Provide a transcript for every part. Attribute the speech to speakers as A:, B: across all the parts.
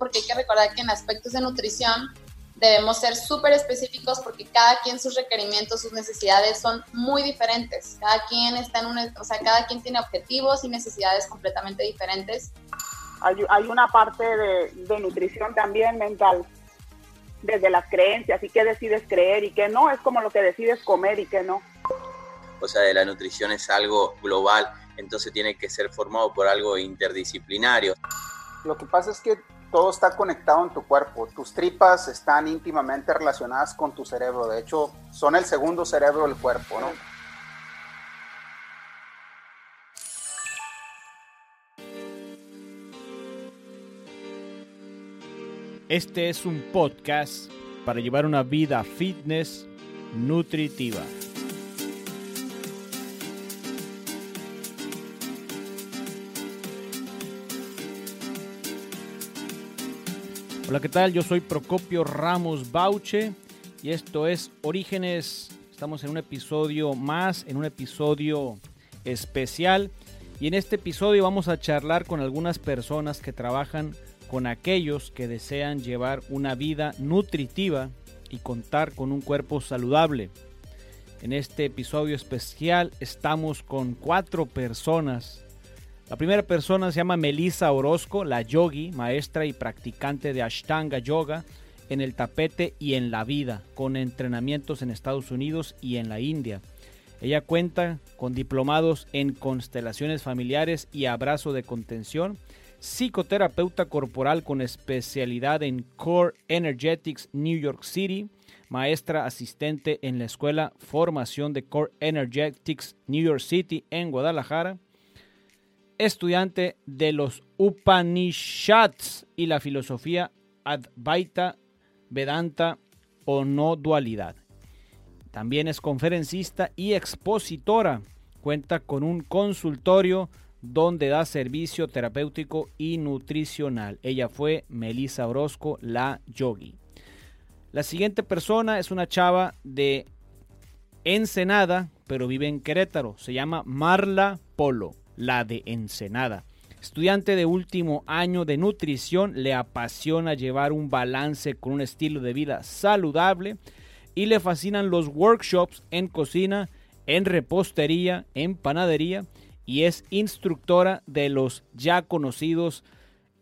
A: porque hay que recordar que en aspectos de nutrición debemos ser súper específicos porque cada quien sus requerimientos, sus necesidades son muy diferentes. Cada quien está en un, o sea, cada quien tiene objetivos y necesidades completamente diferentes.
B: Hay, hay una parte de, de, nutrición también mental, desde las creencias y qué decides creer y qué no, es como lo que decides comer y qué no.
C: O sea, de la nutrición es algo global, entonces tiene que ser formado por algo interdisciplinario.
D: Lo que pasa es que todo está conectado en tu cuerpo. Tus tripas están íntimamente relacionadas con tu cerebro. De hecho, son el segundo cerebro del cuerpo, ¿no?
E: Este es un podcast para llevar una vida fitness nutritiva. Hola, ¿qué tal? Yo soy Procopio Ramos Bauche y esto es Orígenes. Estamos en un episodio más, en un episodio especial. Y en este episodio vamos a charlar con algunas personas que trabajan con aquellos que desean llevar una vida nutritiva y contar con un cuerpo saludable. En este episodio especial estamos con cuatro personas la primera persona se llama Melissa Orozco, la yogi, maestra y practicante de Ashtanga Yoga en el tapete y en la vida, con entrenamientos en Estados Unidos y en la India. Ella cuenta con diplomados en constelaciones familiares y abrazo de contención, psicoterapeuta corporal con especialidad en Core Energetics New York City, maestra asistente en la Escuela Formación de Core Energetics New York City en Guadalajara, estudiante de los Upanishads y la filosofía Advaita Vedanta o no dualidad. También es conferencista y expositora. Cuenta con un consultorio donde da servicio terapéutico y nutricional. Ella fue Melissa Orozco, la yogi. La siguiente persona es una chava de Ensenada, pero vive en Querétaro. Se llama Marla Polo la de Ensenada. Estudiante de último año de nutrición, le apasiona llevar un balance con un estilo de vida saludable y le fascinan los workshops en cocina, en repostería, en panadería y es instructora de los ya conocidos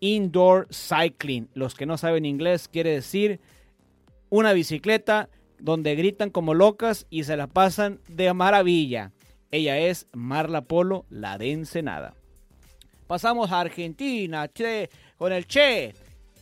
E: indoor cycling. Los que no saben inglés quiere decir una bicicleta donde gritan como locas y se la pasan de maravilla. Ella es Marla Polo, la de Ensenada. Pasamos a Argentina, che, con el Che,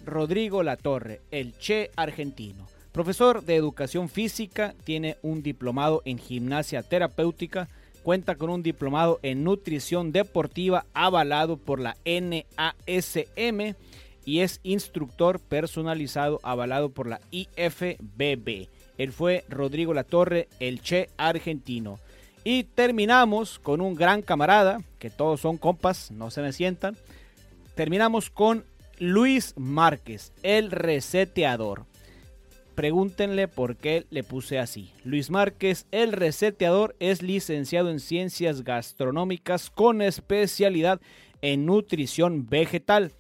E: Rodrigo Latorre, el Che argentino. Profesor de educación física, tiene un diplomado en gimnasia terapéutica, cuenta con un diplomado en nutrición deportiva avalado por la NASM y es instructor personalizado avalado por la IFBB. Él fue Rodrigo Latorre, el Che argentino. Y terminamos con un gran camarada, que todos son compas, no se me sientan. Terminamos con Luis Márquez, el reseteador. Pregúntenle por qué le puse así. Luis Márquez, el reseteador, es licenciado en ciencias gastronómicas con especialidad en nutrición vegetal.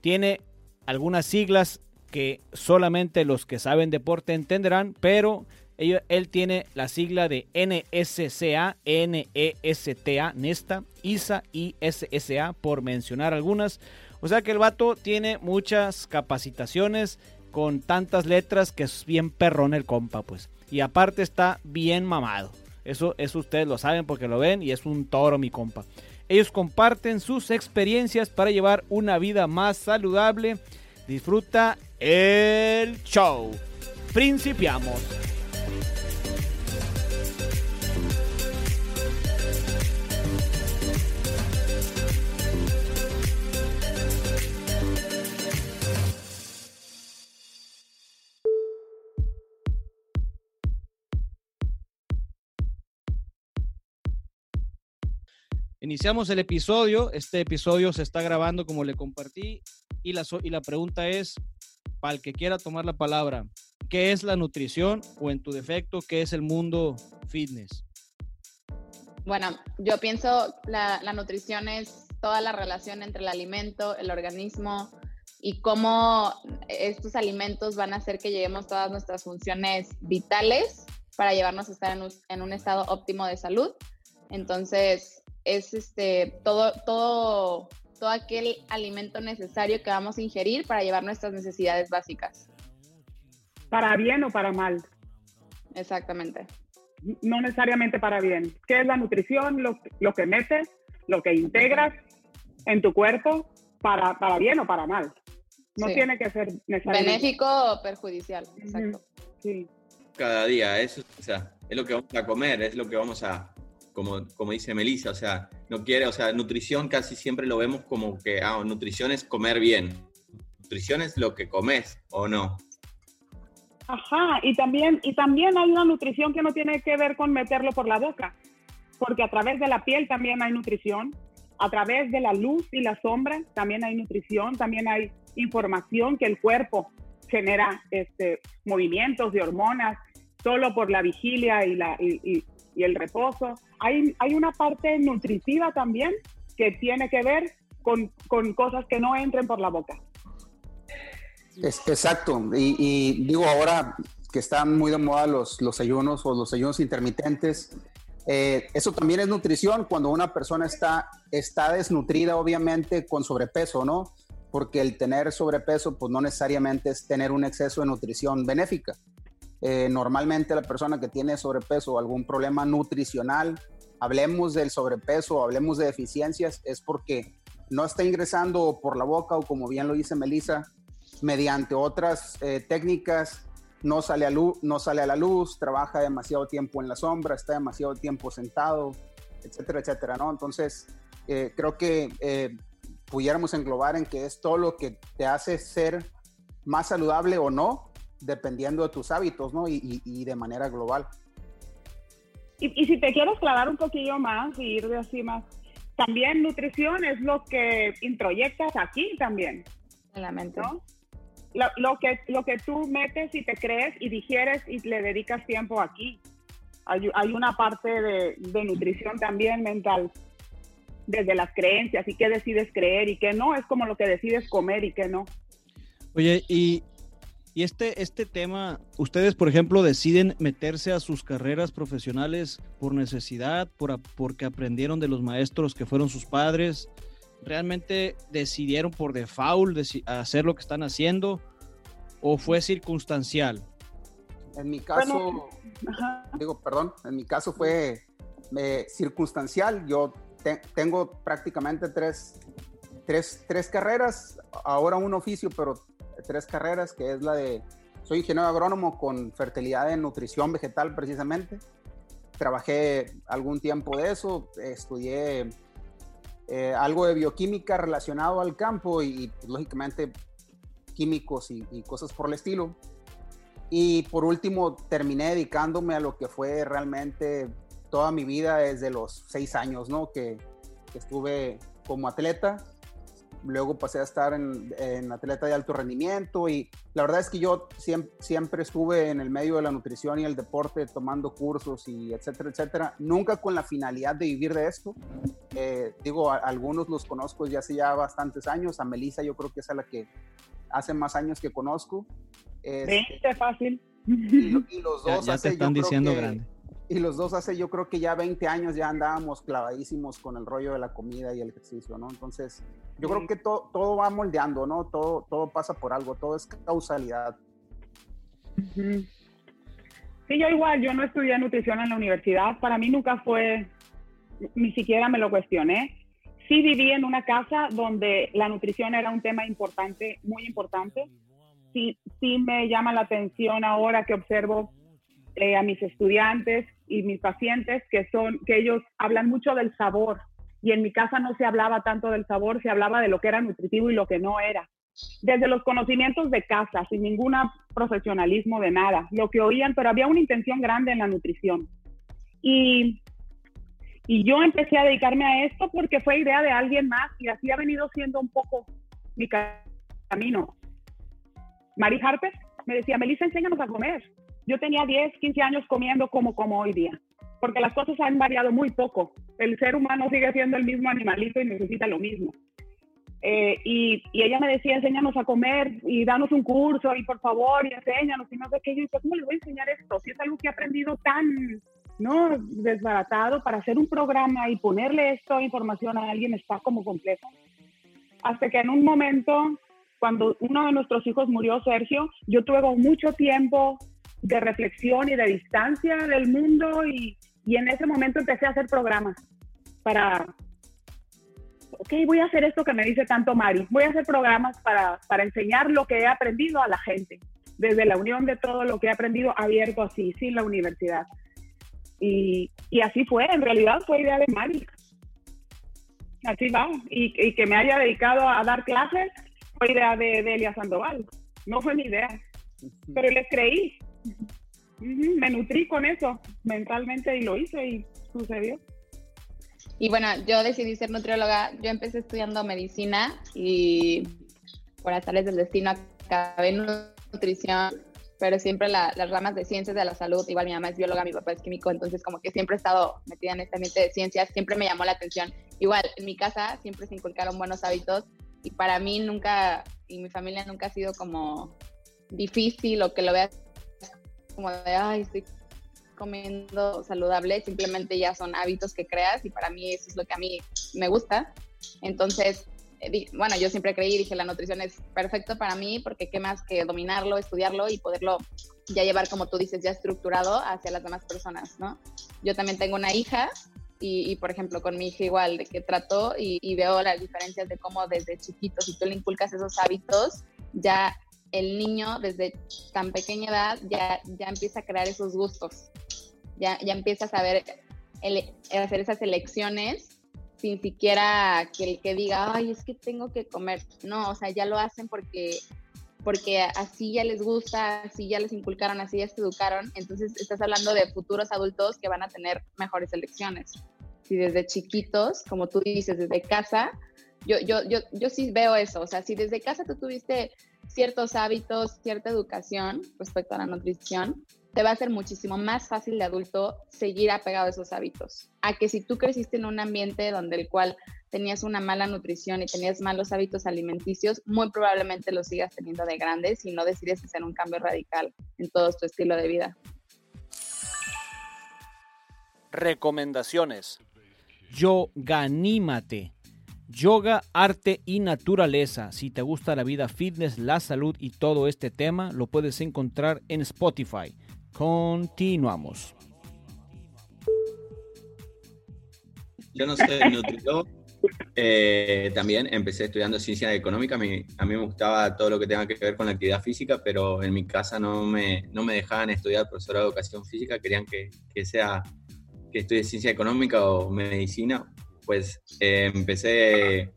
E: Tiene algunas siglas que solamente los que saben deporte entenderán, pero él, tiene la sigla de NSCA, NESTA, NESTA, ISA y SSA, por mencionar algunas. O sea que el vato tiene muchas capacitaciones con tantas letras que es bien perrón el compa, pues. Y aparte está bien mamado. Eso, eso ustedes lo saben porque lo ven y es un toro mi compa. Ellos comparten sus experiencias para llevar una vida más saludable. Disfruta el show. Principiamos. Iniciamos el episodio. Este episodio se está grabando como le compartí y la, y la pregunta es, para el que quiera tomar la palabra, ¿qué es la nutrición o en tu defecto, qué es el mundo fitness?
A: Bueno, yo pienso la, la nutrición es toda la relación entre el alimento, el organismo, y cómo estos alimentos van a hacer que lleguemos todas nuestras funciones vitales para llevarnos a estar en un, en un estado óptimo de salud. Entonces, es este, todo, todo, todo aquel alimento necesario que vamos a ingerir para llevar nuestras necesidades básicas.
B: Para bien o para mal.
A: Exactamente.
B: No necesariamente para bien. ¿Qué es la nutrición? Lo, lo que metes, lo que integras en tu cuerpo para, para bien o para mal. No tiene que ser necesariamente.
A: Benéfico o perjudicial. Exacto.
B: Sí.
C: Cada día, eso o sea, es lo que vamos a comer, es lo que vamos a, como, como dice Melissa, o sea, no quiere, o sea, nutrición casi siempre lo vemos como que, ah, nutrición es comer bien. Nutrición es lo que comes o no.
B: Ajá, y también, y también hay una nutrición que no tiene que ver con meterlo por la boca, porque a través de la piel también hay nutrición, a través de la luz y la sombra también hay nutrición, también hay información que el cuerpo genera este, movimientos de hormonas solo por la vigilia y, la, y, el reposo. Hay, hay una parte nutritiva también que tiene que ver con, con cosas que no entren por la boca.
D: Es, exacto, y, y, digo ahora que están muy de moda los, los ayunos o los ayunos intermitentes, eh, eso también es nutrición cuando una persona está, está desnutrida, obviamente, con sobrepeso, ¿no? Porque el tener sobrepeso, pues no necesariamente es tener un exceso de nutrición benéfica. Eh, normalmente la persona que tiene sobrepeso o algún problema nutricional, hablemos del sobrepeso, hablemos de deficiencias, es porque no está ingresando por la boca o como bien lo dice Melissa, mediante otras eh, técnicas no sale, a luz, no sale a la luz, trabaja demasiado tiempo en la sombra, está demasiado tiempo sentado, etcétera, etcétera, ¿no? Entonces, eh, creo que pudiéramos englobar en que es todo lo que te hace ser más saludable o no, dependiendo de tus hábitos, ¿no? Y, y, de manera global.
B: Y, y, si te quieres clavar un poquillo más y ir de así más, también nutrición es lo que introyectas aquí también.
A: En la mente.
B: ¿no? lo, que, lo que tú metes y te crees y digieres y le dedicas tiempo aquí. Hay, hay una parte de, de, nutrición también mental, desde las creencias y qué decides creer y qué no, es como lo que decides comer y qué no.
E: Oye, y, y este, este tema, ustedes, por ejemplo, deciden meterse a sus carreras profesionales por necesidad, por, porque aprendieron de los maestros que fueron sus padres, realmente decidieron por default hacer lo que están haciendo o fue circunstancial?
D: En mi caso, digo, perdón, en mi caso fue eh, circunstancial. Yo tengo prácticamente tres, tres, tres carreras, ahora un oficio, pero tres carreras, que es la de, soy ingeniero agrónomo con fertilidad en nutrición vegetal precisamente. Trabajé algún tiempo de eso, estudié eh, algo de bioquímica relacionado al campo y, pues, lógicamente químicos y, cosas por el estilo. Y por último, terminé dedicándome a lo que fue realmente toda mi vida desde los seis años, ¿no? Que, que estuve como atleta luego pasé a estar en, atleta de alto rendimiento y la verdad es que yo siempre, siempre, estuve en el medio de la nutrición y el deporte tomando cursos y etcétera, etcétera, nunca con la finalidad de vivir de esto. Eh, digo, algunos los conozco ya hace ya bastantes años, a Melissa yo creo que es a la que hace más años que conozco.
B: Este, fácil.
D: Y, los dos
E: ya, te están diciendo grande
D: y los dos hace yo creo que ya 20 años ya andábamos clavadísimos con el rollo de la comida y el ejercicio, ¿no? Entonces, yo creo que todo va moldeando, ¿no? Todo, todo pasa por algo, todo es causalidad.
B: Sí, yo igual, yo no estudié nutrición en la universidad, para mí nunca fue, ni siquiera me lo cuestioné. Sí viví en una casa donde la nutrición era un tema importante, muy importante. Sí, sí me llama la atención ahora que observo eh, a mis estudiantes y mis pacientes que son, que ellos hablan mucho del sabor. Y en mi casa no se hablaba tanto del sabor, se hablaba de lo que era nutritivo y lo que no era. Desde los conocimientos de casa, sin ningún profesionalismo de nada, lo que oían, pero había una intención grande en la nutrición. Y, y yo empecé a dedicarme a esto porque fue idea de alguien más y así ha venido siendo un poco mi camino. Mari Harper me decía, Melissa, enséñanos a comer. Yo tenía 10, 15 años comiendo como como hoy día, porque las cosas han variado muy poco. El ser humano sigue siendo el mismo animalito y necesita lo mismo. Eh, y, y, ella me decía, enséñanos a comer y danos un curso y por favor y enséñanos y no sé qué. Yo decía, ¿cómo les voy a enseñar esto? Si es algo que he aprendido tan, ¿no? Desbaratado para hacer un programa y ponerle esto información a alguien está como complejo. Hasta que en un momento, cuando uno de nuestros hijos murió, Sergio, yo tuve mucho tiempo de reflexión y de distancia del mundo y, y en ese momento empecé a hacer programas para, ok, voy a hacer esto que me dice tanto Mari, voy a hacer programas para, para enseñar lo que he aprendido a la gente, desde la unión de todo lo que he aprendido abierto así, sin la universidad. Y, y así fue, en realidad fue idea de Mari. Así va, y, y, que me haya dedicado a dar clases fue idea de, de Elia Sandoval, no fue mi idea, pero les creí. Me nutrí con eso mentalmente y lo hice y sucedió.
A: Y bueno, yo decidí ser nutrióloga. Yo empecé estudiando medicina y por azares del destino acabé en nutrición, pero siempre las ramas de ciencias de la salud, igual mi mamá es bióloga, mi papá es químico, entonces como que siempre he estado metida en este ambiente de ciencias, siempre me llamó la atención. Igual, en mi casa siempre se inculcaron buenos hábitos y para mí nunca, y mi familia nunca ha sido como difícil o que lo veas como de, ay, estoy comiendo saludable, simplemente ya son hábitos que creas y para mí eso es lo que a mí me gusta. Entonces, eh, bueno, yo siempre creí, dije, la nutrición es perfecto para mí porque qué más que dominarlo, estudiarlo y poderlo ya llevar, como tú dices, ya estructurado hacia las demás personas, ¿no? Yo también tengo una hija y, por ejemplo, con mi hija igual, de que trato y, y, veo las diferencias de cómo desde chiquito, si tú le inculcas esos hábitos, ya el niño desde tan pequeña edad ya, ya empieza a crear esos gustos, ya, ya empieza a saber hacer esas elecciones sin siquiera que el que diga, ay, es que tengo que comer. No, o sea, ya lo hacen porque, porque así ya les gusta, así ya les inculcaron, así ya se educaron. Entonces estás hablando de futuros adultos que van a tener mejores elecciones. Si desde chiquitos, como tú dices, desde casa, yo, yo, yo, yo sí veo eso. O sea, si desde casa tú tuviste ciertos hábitos, cierta educación respecto a la nutrición, te va a ser muchísimo más fácil de adulto seguir apegado a esos hábitos. A que si tú creciste en un ambiente donde el cual tenías una mala nutrición y tenías malos hábitos alimenticios, muy probablemente lo sigas teniendo de grande si no decides hacer un cambio radical en todo tu estilo de vida.
E: Recomendaciones. Yo ganímate Yoga, arte y naturaleza. Si te gusta la vida fitness, la salud y todo este tema, lo puedes encontrar en Spotify. Continuamos.
C: Yo no soy nutriólogo. Eh, también empecé estudiando ciencia económica. A mí, me gustaba todo lo que tenga que ver con la actividad física, pero en mi casa no me, no me dejaban estudiar profesor de educación física. Querían que, que sea que estudie ciencia económica o medicina pues eh, empecé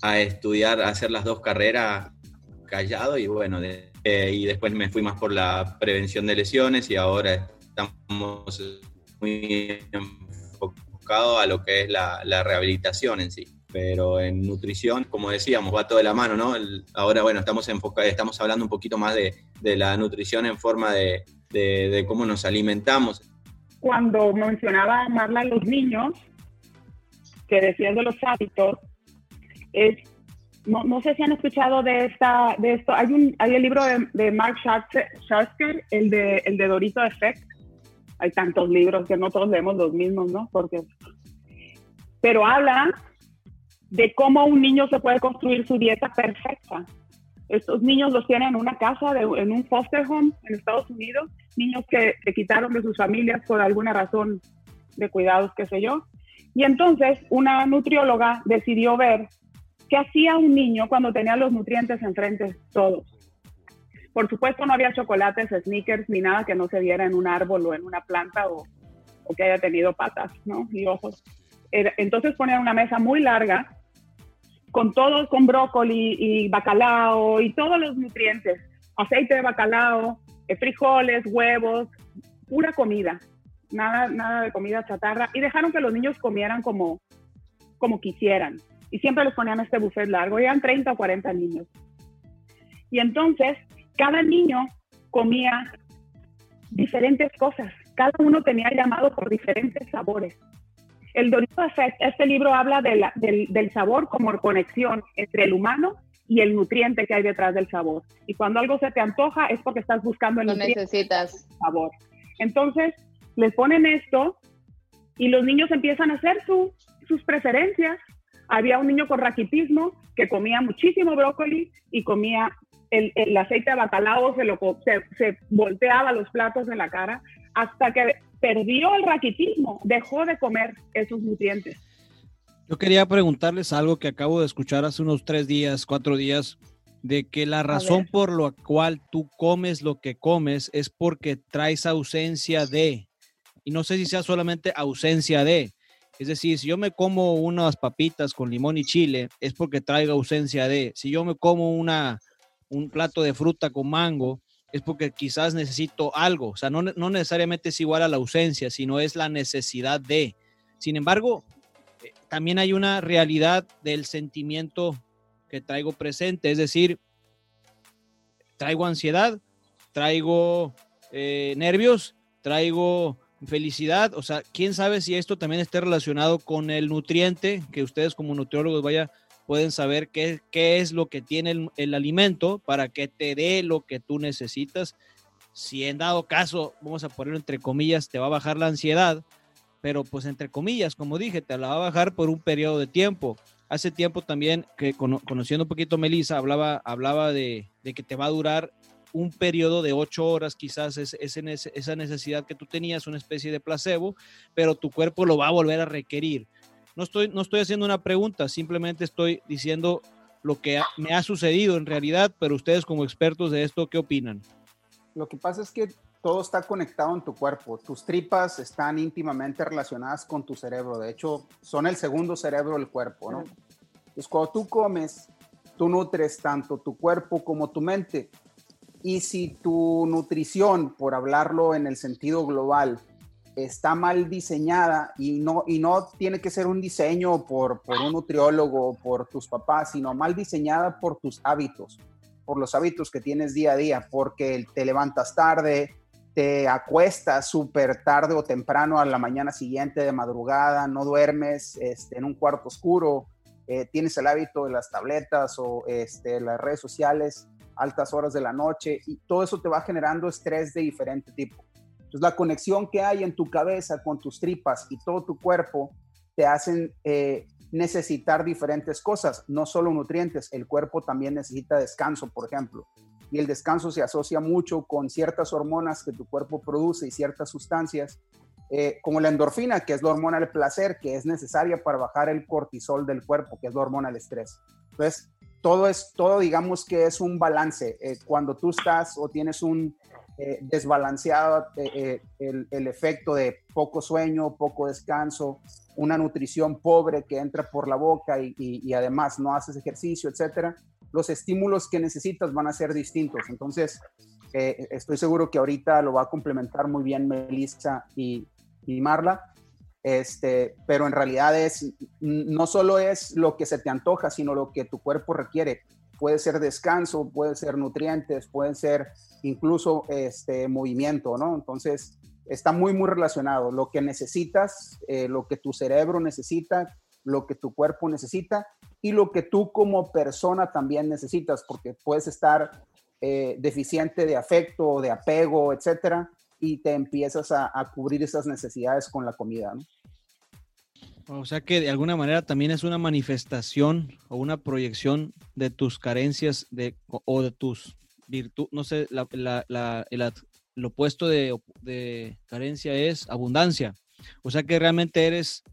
C: a estudiar, a hacer las dos carreras callado y bueno, eh, y después me fui más por la prevención de lesiones y ahora estamos muy enfocados a lo que es la, rehabilitación en sí. Pero en nutrición, como decíamos, va todo de la mano, ¿no? ahora, bueno, estamos, enfocados, estamos hablando un poquito más de, la nutrición en forma de, de, cómo nos alimentamos.
B: Cuando mencionaba Marla a los niños, que decías de los hábitos, es, no, no, sé si han escuchado de, esta, de esto, hay, un, hay el libro de, de Mark Schatzker, el de, el de Dorito Effect, hay tantos libros que no todos leemos los mismos, ¿no? Porque, pero habla de cómo un niño se puede construir su dieta perfecta. Estos niños los tienen en una casa, en un foster home en Estados Unidos, niños que se quitaron de sus familias por alguna razón de cuidados, qué sé yo, y entonces una nutrióloga decidió ver qué hacía un niño cuando tenía los nutrientes enfrente todos. Por supuesto no había chocolates, sneakers, ni nada que no se viera en un árbol o en una planta o, que haya tenido patas ¿no? y ojos. Entonces ponían una mesa muy larga con todos, con brócoli y bacalao y todos los nutrientes, aceite de bacalao, eh, frijoles, huevos, pura comida nada, nada de comida chatarra, y dejaron que los niños comieran como, como quisieran. Y siempre les ponían este buffet largo, eran 30 o 40 niños. Y entonces, cada niño comía diferentes cosas, cada uno tenía llamado por diferentes sabores. El Dorito Effect, este libro habla del, del, sabor como conexión entre el humano y el nutriente que hay detrás del sabor. Y cuando algo se te antoja es porque estás buscando el
A: Lo
B: nutriente
A: necesitas.
B: sabor. Entonces, les ponen esto y los niños empiezan a hacer su, sus preferencias. Había un niño con raquitismo que comía muchísimo brócoli y comía el, el aceite de bacalao, se, lo, se, se volteaba los platos en la cara hasta que perdió el raquitismo, dejó de comer esos nutrientes.
E: Yo quería preguntarles algo que acabo de escuchar hace unos tres días, cuatro días, de que la razón por la cual tú comes lo que comes es porque traes ausencia de, y no sé si sea solamente ausencia de, es decir, si yo me como unas papitas con limón y chile, es porque traigo ausencia de, si yo me como una, un plato de fruta con mango, es porque quizás necesito algo, o sea, no, no necesariamente es igual a la ausencia, sino es la necesidad de. Sin embargo, eh, también hay una realidad del sentimiento que traigo presente, es decir, traigo ansiedad, traigo eh, nervios, traigo felicidad, o sea, quién sabe si esto también esté relacionado con el nutriente, que ustedes como nutriólogos vaya, pueden saber qué, qué es lo que tiene el, alimento para que te dé lo que tú necesitas. Si en dado caso, vamos a ponerlo entre comillas, te va a bajar la ansiedad, pero pues entre comillas, como dije, te la va a bajar por un periodo de tiempo hace tiempo también, que conociendo un poquito a Melissa, hablaba, hablaba de, de, que te va a durar un periodo de ocho horas, quizás es, es en ese, esa necesidad que tú tenías, una especie de placebo, pero tu cuerpo lo va a volver a requerir. No estoy, no estoy haciendo una pregunta, simplemente estoy diciendo lo que me ha sucedido en realidad, pero ustedes como expertos de esto, ¿qué opinan?
D: Lo que pasa es que todo está conectado en tu cuerpo. Tus tripas están íntimamente relacionadas con tu cerebro. De hecho, son el segundo cerebro del cuerpo, ¿no? Entonces, cuando tú comes, tú nutres tanto tu cuerpo como tu mente. Y si tu nutrición, por hablarlo en el sentido global, está mal diseñada y no, y no tiene que ser un diseño por, por un nutriólogo, por tus papás, sino mal diseñada por tus hábitos, por los hábitos que tienes día a día, porque te levantas tarde, te acuestas súper tarde o temprano a la mañana siguiente de madrugada, no duermes este, en un cuarto oscuro, eh, tienes el hábito de las tabletas o este, las redes sociales, altas horas de la noche, y todo eso te va generando estrés de diferente tipo. Entonces, la conexión que hay en tu cabeza con tus tripas y todo tu cuerpo te hacen eh, necesitar diferentes cosas, no solo nutrientes, el cuerpo también necesita descanso, por ejemplo y el descanso se asocia mucho con ciertas hormonas que tu cuerpo produce y ciertas sustancias, eh, como la endorfina, que es la hormona del placer, que es necesaria para bajar el cortisol del cuerpo, que es la hormona del estrés. Entonces, todo es, todo digamos que es un balance. Eh, cuando tú estás o tienes un eh, desbalanceado el, el, efecto de poco sueño, poco descanso, una nutrición pobre que entra por la boca y, y, además no haces ejercicio, etcétera, los estímulos que necesitas van a ser distintos. Entonces, eh, estoy seguro que ahorita lo va a complementar muy bien Melissa y, y, Marla. Este, pero en realidad es, no solo es lo que se te antoja, sino lo que tu cuerpo requiere. Puede ser descanso, puede ser nutrientes, puede ser incluso este, movimiento, ¿no? Entonces, está muy, muy relacionado. Lo que necesitas, eh, lo que tu cerebro necesita, lo que tu cuerpo necesita y lo que tú como persona también necesitas, porque puedes estar eh, deficiente de afecto, de apego, etcétera, y te empiezas a, a, cubrir esas necesidades con la comida, ¿no?
E: O sea que de alguna manera también es una manifestación o una proyección de tus carencias de, o de tus virtudes, no sé, la, la, la, el, lo opuesto de, de carencia es abundancia. O sea que realmente eres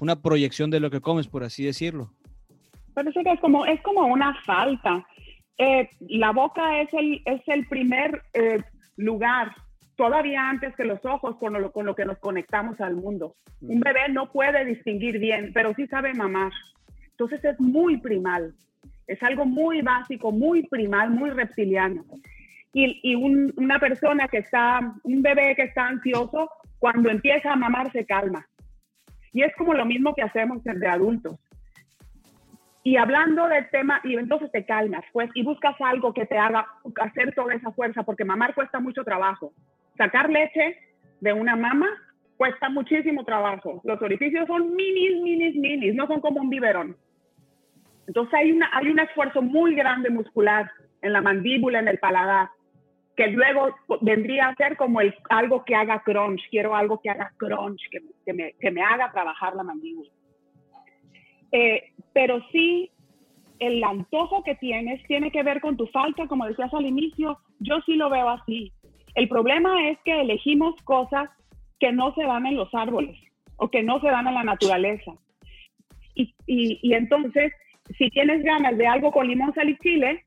E: una proyección de lo que comes, por así decirlo.
B: Pero eso es como, es como una falta. Eh, la boca es el, es el primer eh, lugar, todavía antes que los ojos, con lo, con lo que nos conectamos al mundo. Un bebé no puede distinguir bien, pero sí sabe mamar. Entonces es muy primal. Es algo muy básico, muy primal, muy reptiliano. Y, y un, una persona que está, un bebé que está ansioso, cuando empieza a mamar se calma y es como lo mismo que hacemos de adultos. Y hablando del tema, y entonces te calmas, pues, y buscas algo que te haga hacer toda esa fuerza, porque mamar cuesta mucho trabajo. Sacar leche de una mama cuesta muchísimo trabajo. Los orificios son minis, minis, minis, no son como un biberón. Entonces hay, una, hay un esfuerzo muy grande muscular en la mandíbula, en el paladar, que luego vendría a ser como el, algo que haga crunch. Quiero algo que haga crunch, que, que, me, que me, haga trabajar la mandíbula. Eh, pero sí, el antojo que tienes tiene que ver con tu falta, como decías al inicio, yo sí lo veo así. El problema es que elegimos cosas que no se dan en los árboles o que no se dan en la naturaleza. Y, entonces, si tienes ganas de algo con limón, sal y chile,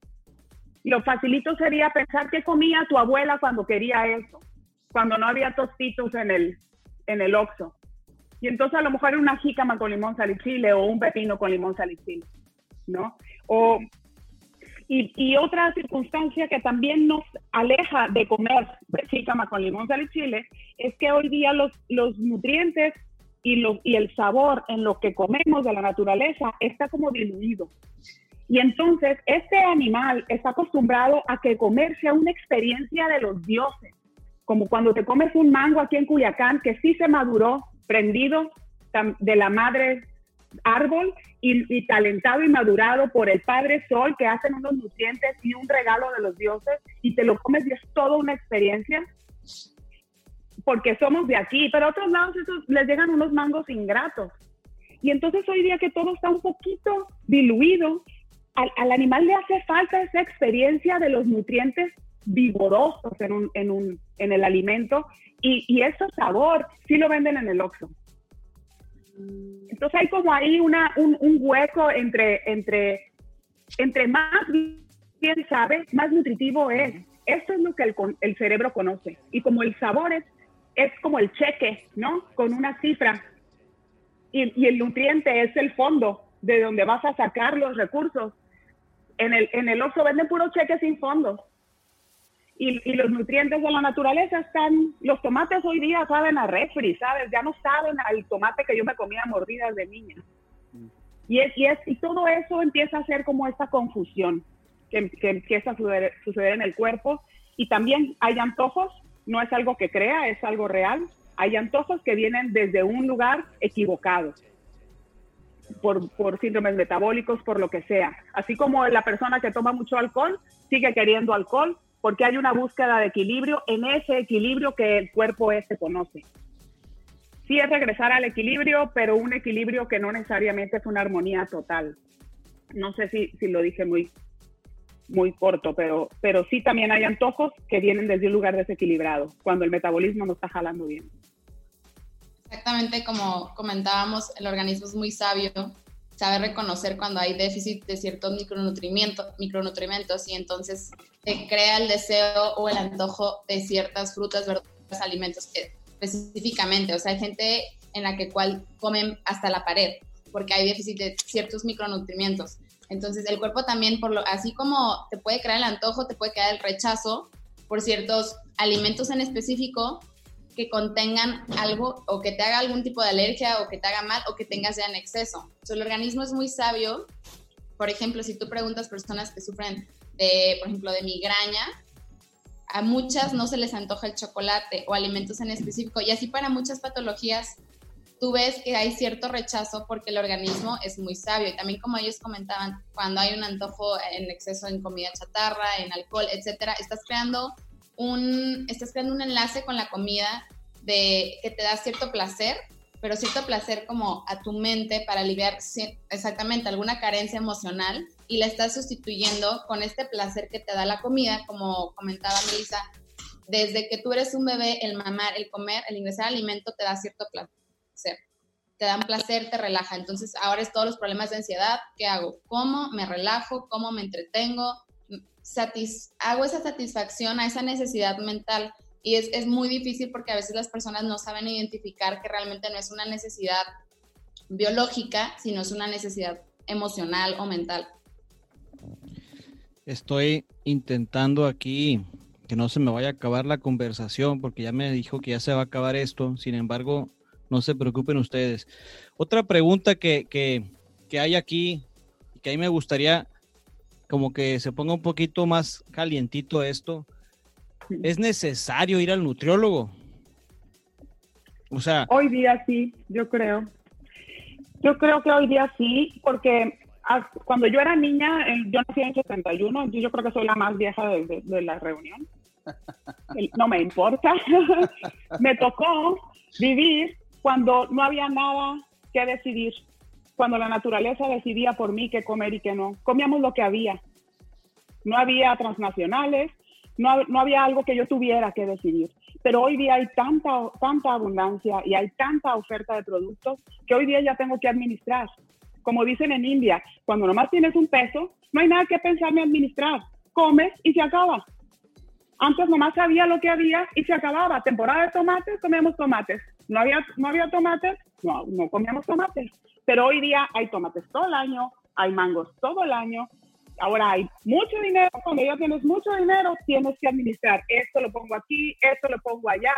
B: lo facilito sería pensar qué comía tu abuela cuando quería eso, cuando no había tostitos en el, en el oxo. Y entonces a lo mejor una jícama con limón, sal y chile o un pepino con limón, sal y chile, ¿no? O y, otra circunstancia que también nos aleja de comer jícama con limón, sal y chile es que hoy día los, los nutrientes y, y el sabor en lo que comemos de la naturaleza está como diluido. Y entonces este animal está acostumbrado a que comer sea una experiencia de los dioses, como cuando te comes un mango aquí en Culiacán que sí se maduró, prendido de la madre árbol y, talentado y madurado por el Padre Sol, que hacen unos nutrientes y un regalo de los dioses, y te lo comes y es toda una experiencia, porque somos de aquí, pero a otros lados esos, les llegan unos mangos ingratos. Y entonces hoy día que todo está un poquito diluido, al, animal le hace falta esa experiencia de los nutrientes vigorosos en, un, en, un, en el alimento y, y ese sabor sí lo venden en el Oxxo. Entonces hay como ahí una, un, hueco entre, entre, entre más bien sabe, más nutritivo es. Esto es lo que el, el cerebro conoce. Y como el sabor es, es como el cheque, ¿no? Con una cifra. Y, y, el nutriente es el fondo de donde vas a sacar los recursos. En el, en el Oxxo venden puros cheques sin fondos y, los nutrientes de la naturaleza están, los tomates hoy día saben a refri, ¿sabes? Ya no saben al tomate que yo me comía mordidas de niña. Y, es, y, es, y todo eso empieza a ser como esta confusión que, empieza a suceder, suceder, en el cuerpo. Y también hay antojos, no es algo que crea, es algo real. Hay antojos que vienen desde un lugar equivocado. Por, por, síndromes metabólicos, por lo que sea. Así como la persona que toma mucho alcohol sigue queriendo alcohol, porque hay una búsqueda de equilibrio en ese equilibrio que el cuerpo este conoce. Sí es regresar al equilibrio, pero un equilibrio que no necesariamente es una armonía total. No sé si, si lo dije muy, muy corto, pero, pero sí también hay antojos que vienen desde un lugar desequilibrado, cuando el metabolismo no está jalando bien.
A: Exactamente como comentábamos, el organismo es muy sabio sabe reconocer cuando hay déficit de ciertos micronutrientes, micronutrientes y entonces te crea el deseo o el antojo de ciertas frutas, verduras, alimentos específicamente. O sea, hay gente en la que cual comen hasta la pared porque hay déficit de ciertos micronutrientes. Entonces el cuerpo también, por lo, así como te puede crear el antojo, te puede crear el rechazo por ciertos alimentos en específico que contengan algo o que te haga algún tipo de alergia o que te haga mal o que tengas ya en exceso. el organismo es muy sabio. Por ejemplo, si tú preguntas personas que sufren de, por ejemplo, de migraña, a muchas no se les antoja el chocolate o alimentos en específico. Y así para muchas patologías, tú ves que hay cierto rechazo porque el organismo es muy sabio. Y también como ellos comentaban, cuando hay un antojo en exceso en comida chatarra, en alcohol, etcétera, estás creando estás creando un enlace con la comida de que te da cierto placer, pero cierto placer como a tu mente para aliviar exactamente alguna carencia emocional y la estás sustituyendo con este placer que te da la comida, como comentaba Melissa, desde que tú eres un bebé, el mamar, el comer, el ingresar alimento te da cierto placer. Te da placer, te relaja. Entonces, ahora es todos los problemas de ansiedad. ¿Qué hago? ¿Cómo me relajo? ¿Cómo me entretengo? Hago esa satisfacción a esa necesidad mental. Y es, es muy difícil porque a veces las personas no saben identificar que realmente no es una necesidad biológica, sino es una necesidad emocional o mental.
E: Estoy intentando aquí que no se me vaya a acabar la conversación porque ya me dijo que ya se va a acabar esto. Sin embargo, no se preocupen ustedes. Otra pregunta que, que, que hay aquí, que a mí me gustaría como que se ponga un poquito más calientito esto. ¿Es necesario ir al nutriólogo? O sea...
B: Hoy día sí, yo creo. Yo creo que hoy día sí, porque cuando yo era niña, yo nací en 71, yo creo que soy la más vieja de, la reunión. No me importa. me tocó vivir cuando no había nada que decidir, cuando la naturaleza decidía por mí qué comer y qué no. Comíamos lo que había. No había transnacionales, no, no había algo que yo tuviera que decidir. Pero hoy día hay tanta, tanta abundancia y hay tanta oferta de productos que hoy día ya tengo que administrar. Como dicen en India, cuando nomás tienes un peso, no hay nada que pensar ni administrar. Comes y se acaba. Antes nomás sabía lo que había y se acababa. Temporada de tomates, comíamos tomates. No había, no había tomates, no, no comíamos tomates. Pero hoy día hay tomates todo el año, hay mangos todo el año. Ahora hay mucho dinero. Cuando ya tienes mucho dinero, tienes que administrar. Esto lo pongo aquí, esto lo pongo allá,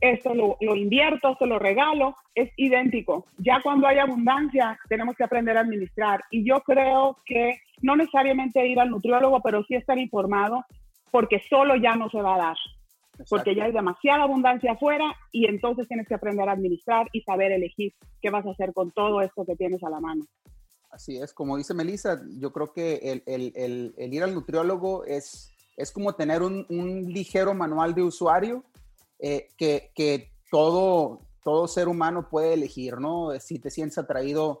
B: esto lo, lo, invierto, esto lo regalo, es idéntico. Ya cuando hay abundancia, tenemos que aprender a administrar. Y yo creo que no necesariamente ir al nutriólogo, pero sí estar informado, porque solo ya no se va a dar. Porque ya hay demasiada abundancia afuera y entonces tienes que aprender a administrar y saber elegir qué vas a hacer con todo esto que tienes a la mano.
D: Así es, como dice Melissa, yo creo que el, el, el, ir al nutriólogo es, es como tener un, un ligero manual de usuario eh, que, que, todo, todo ser humano puede elegir, ¿no? Si te sientes atraído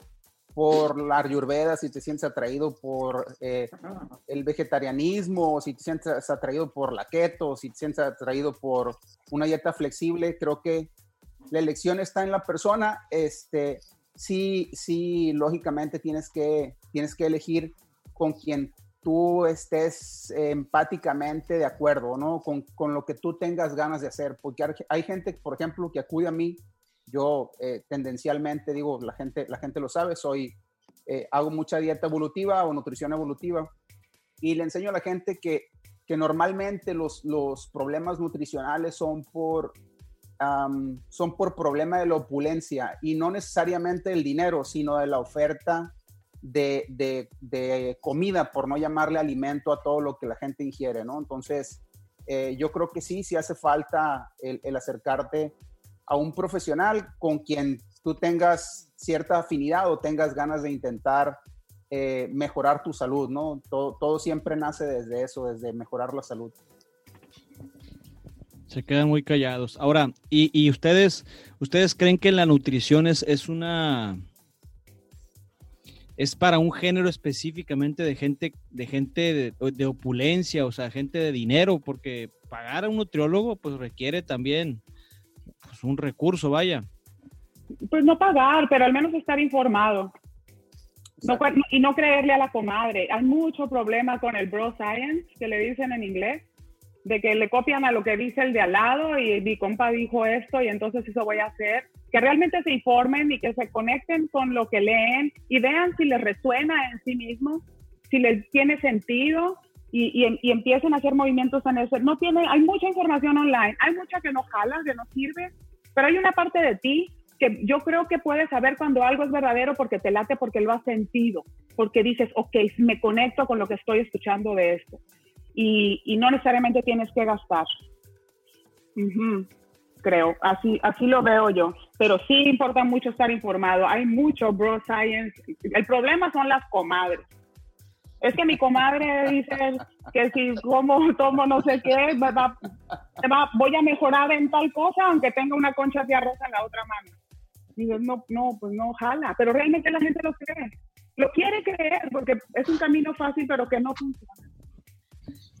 D: por la ayurveda, si te sientes atraído por eh, el vegetarianismo, si te sientes atraído por la keto, si te sientes atraído por una dieta flexible, creo que la elección está en la persona. Este, sí, sí, lógicamente tienes que, tienes que elegir con quien tú estés empáticamente de acuerdo, ¿no? Con, con, lo que tú tengas ganas de hacer, porque hay gente, por ejemplo, que acude a mí yo eh, tendencialmente digo, la gente, la gente lo sabe, soy, eh, hago mucha dieta evolutiva o nutrición evolutiva y le enseño a la gente que, que normalmente los, los problemas nutricionales son por, son por problema de la opulencia y no necesariamente el dinero, sino de la oferta de, de, comida, por no llamarle alimento a todo lo que la gente ingiere, ¿no? Entonces, eh, yo creo que sí, sí hace falta el acercarte a un profesional con quien tú tengas cierta afinidad o tengas ganas de intentar eh, mejorar tu salud, ¿no? Todo, todo, siempre nace desde eso, desde mejorar la salud.
E: Se quedan muy callados. Ahora, ¿y, y ustedes, ustedes creen que la nutrición es, es una... es para un género específicamente de gente, de gente de, de opulencia, o sea, gente de dinero, porque pagar a un nutriólogo pues requiere también pues, un recurso, vaya.
B: Pues no pagar, pero al menos estar informado. y no creerle a la comadre. Hay mucho problema con el bro science, que le dicen en inglés, de que le copian a lo que dice el de al lado y mi compa dijo esto y entonces eso voy a hacer. Que realmente se informen y que se conecten con lo que leen y vean si les resuena en sí mismo, si les tiene sentido y, y, empiecen a hacer movimientos en eso. No tiene, hay mucha información online, hay mucha que no jala, que no sirve, pero hay una parte de ti que yo creo que puedes saber cuando algo es verdadero porque te late, porque lo has sentido, porque dices, ok, me conecto con lo que estoy escuchando de esto. Y, y no necesariamente tienes que gastar. Creo, así, así lo veo yo. Pero sí importa mucho estar informado. Hay mucho bro science. El problema son las comadres es que mi comadre dice que si como tomo no sé qué, voy a mejorar en tal cosa, aunque tenga una concha de arroz en la otra mano. Digo, no, no, pues no jala, pero realmente la gente lo cree. Lo quiere creer porque es un camino fácil, pero que no funciona.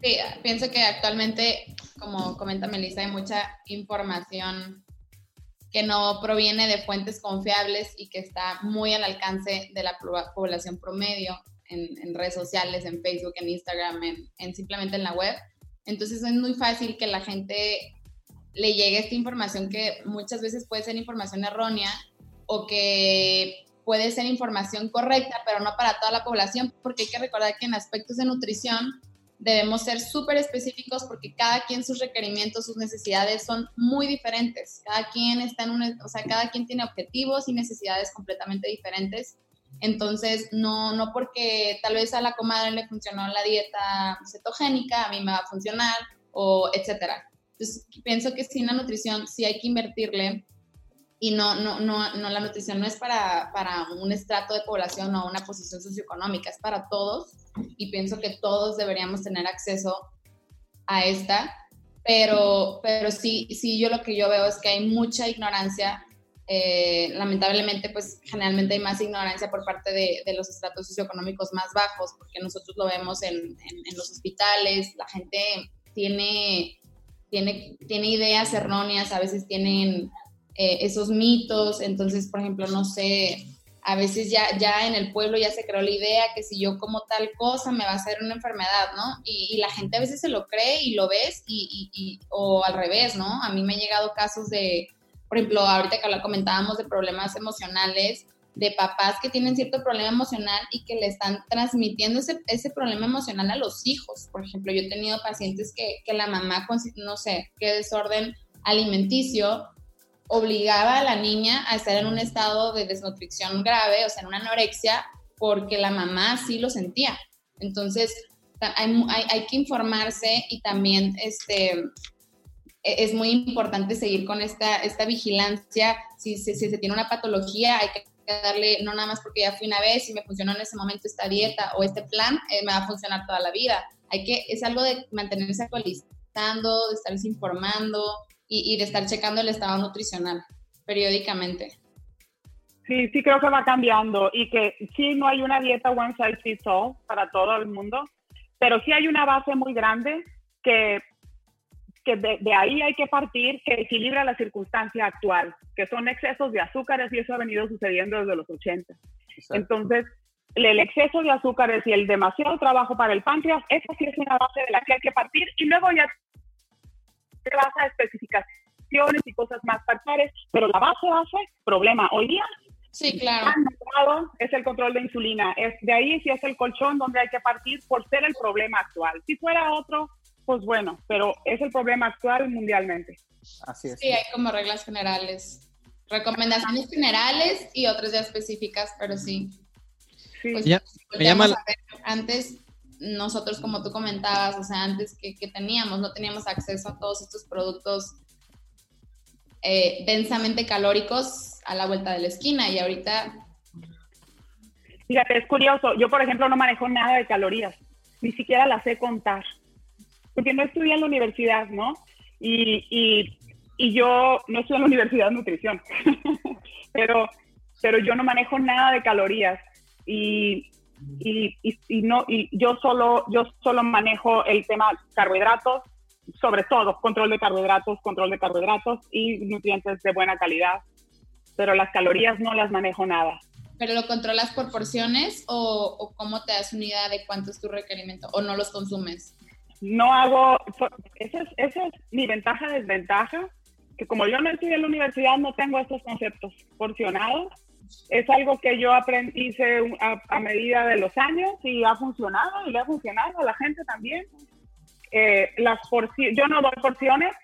A: Sí, pienso que actualmente, como comenta Melissa, hay mucha información que no proviene de fuentes confiables y que está muy al alcance de la población promedio en, redes sociales, en Facebook, en Instagram, en, simplemente en la web. Entonces es muy fácil que la gente le llegue esta información que muchas veces puede ser información errónea o que puede ser información correcta, pero no para toda la población, porque hay que recordar que en aspectos de nutrición debemos ser súper específicos porque cada quien sus requerimientos, sus necesidades son muy diferentes. Cada quien está en un, o sea, cada quien tiene objetivos y necesidades completamente diferentes. Entonces, no, no porque tal vez a la comadre le funcionó la dieta cetogénica, a mí me va a funcionar, o etcétera. Entonces, pienso que sin la nutrición sí hay que invertirle y no, no, no, no, la nutrición no es para, para un estrato de población o una posición socioeconómica, es para todos y pienso que todos deberíamos tener acceso a esta, pero, pero sí, sí, yo lo que yo veo es que hay mucha ignorancia, eh, lamentablemente pues generalmente hay más ignorancia por parte de, de, los estratos socioeconómicos más bajos, porque nosotros lo vemos en, en, los hospitales, la gente tiene, tiene, tiene ideas erróneas, a veces tienen eh, esos mitos. Entonces, por ejemplo, no sé, a veces ya, ya en el pueblo ya se creó la idea que si yo como tal cosa me va a hacer una enfermedad, ¿no? Y, la gente a veces se lo cree y lo ves y, y, o al revés, ¿no? A mí me han llegado casos de, por ejemplo, ahorita que lo comentábamos de problemas emocionales, de papás que tienen cierto problema emocional y que le están transmitiendo ese, ese problema emocional a los hijos. Por ejemplo, yo he tenido pacientes que, que la mamá, no sé, qué desorden alimenticio, obligaba a la niña a estar en un estado de desnutrición grave, o sea, en una anorexia, porque la mamá sí lo sentía. Entonces, hay, hay, que informarse y también este, es muy importante seguir con esta, esta vigilancia. Si, si, se tiene una patología, hay que darle, no nada más porque ya fui una vez y me funcionó en ese momento esta dieta o este plan, eh, me va a funcionar toda la vida. Hay que, es algo de mantenerse actualizando, de estarse informando, y, de estar checando el estado nutricional periódicamente.
B: Sí, sí creo que va cambiando y que sí no hay una dieta one size fits all para todo el mundo, pero sí hay una base muy grande que, que de, ahí hay que partir, que equilibra la circunstancia actual, que son excesos de azúcares y eso ha venido sucediendo desde los 80. Entonces, el exceso de azúcares y el demasiado trabajo para el páncreas, eso sí es una base de la que hay que partir y luego ya basa especificaciones y cosas más parciales, pero la base base, problema hoy día.
A: Sí, claro.
B: Es el control de insulina. Es, de ahí sí es el colchón donde hay que partir por ser el problema actual. Si fuera otro, pues bueno, pero es el problema actual mundialmente.
A: Así es. Sí, hay como reglas generales. Recomendaciones generales y otras ya específicas, pero sí. Sí. Pues, ya, me llama antes nosotros, como tú comentabas, o sea, antes que, teníamos, no teníamos acceso a todos estos productos eh, densamente calóricos a la vuelta de la esquina y ahorita...
B: Fíjate, es curioso, yo por ejemplo no manejo nada de calorías, ni siquiera las sé contar, porque no estudié en la universidad, ¿no? Y, y, y yo no estudié en la universidad de nutrición, pero, pero yo no manejo nada de calorías. Y, y, no, y yo, solo, yo solo manejo el tema carbohidratos, sobre todo control de carbohidratos, control de carbohidratos y nutrientes de buena calidad, pero las calorías no las manejo nada.
A: ¿Pero lo controlas por porciones o, o cómo te das una idea de cuánto es tu requerimiento o no los consumes?
B: No hago, esa es, esa es mi ventaja, desventaja, que como yo no estudié en la universidad no tengo estos conceptos porcionados es algo que yo aprendí a, medida de los años y ha funcionado y le ha funcionado a la gente también. Eh, las yo no doy porciones,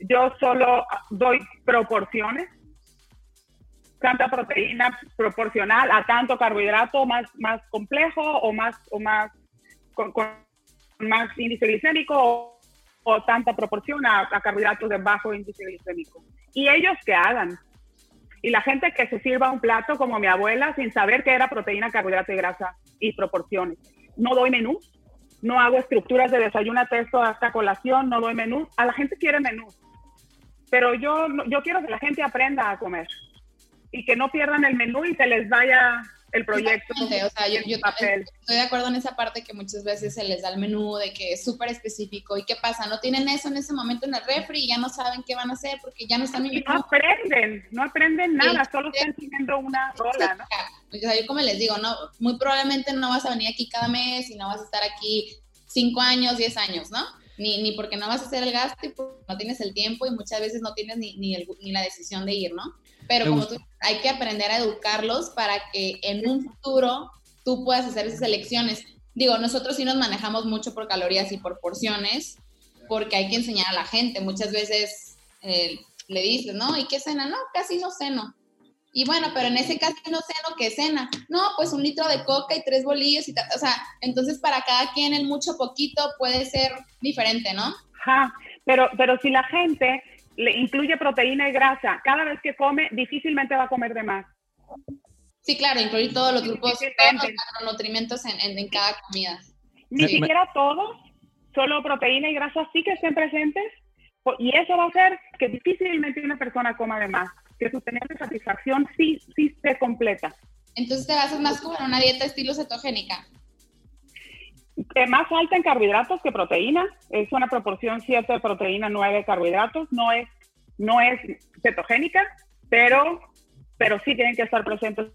B: yo solo doy proporciones. Tanta proteína proporcional a tanto carbohidrato más, más complejo o más, o más más índice glicémico o, tanta proporción a, a carbohidratos de bajo índice glicémico. Y ellos que hagan, y la gente que se sirva un plato como mi abuela sin saber qué era proteína, carbohidrato y grasa y proporciones. No doy menú, no hago estructuras de desayuno, texto hasta colación, no doy menú. A la gente quiere menú, pero yo, yo quiero que la gente aprenda a comer y que no pierdan el menú y se les vaya el proyecto. O
A: sea, yo, estoy de acuerdo en esa parte que muchas veces se les da el menú de que es súper específico. ¿Y qué pasa? No tienen eso en ese momento en el refri y ya no saben qué van a hacer porque ya no están
B: viviendo. No aprenden, no aprenden nada, solo están siguiendo una rola, ¿no?
A: O sea, yo como les digo, no, muy probablemente no vas a venir aquí cada mes y no vas a estar aquí cinco años, diez años, ¿no? Ni, ni porque no vas a hacer el gasto y porque no tienes el tiempo y muchas veces no tienes ni, ni, el, ni la decisión de ir, ¿no? Pero como tú, hay que aprender a educarlos para que en un futuro tú puedas hacer esas elecciones. Digo, nosotros sí nos manejamos mucho por calorías y por porciones, porque hay que enseñar a la gente. Muchas veces eh, le dices, ¿no? ¿Y qué cena? No, casi no ceno. Y bueno, pero en ese caso no ceno, ¿qué cena? No, pues un litro de coca y tres bolillos y tal. O sea, entonces para cada quien el mucho poquito puede ser diferente, ¿no?
B: Ajá, pero, pero si la gente le incluye proteína y grasa. Cada vez que come, difícilmente va a comer de más.
A: Sí, claro, incluir todos los grupos, de nutrimentos en, en, cada comida.
B: Ni siquiera todos, solo proteína y grasa sí que estén presentes, y eso va a hacer que difícilmente una persona coma de más, que su tener de satisfacción sí, sí se completa.
A: Entonces te basas más como en una dieta estilo cetogénica.
B: Eh, más alta en carbohidratos que proteína, es una proporción 7 de proteína, 9 de carbohidratos, no es, no es cetogénica, pero, pero sí tienen que estar presentes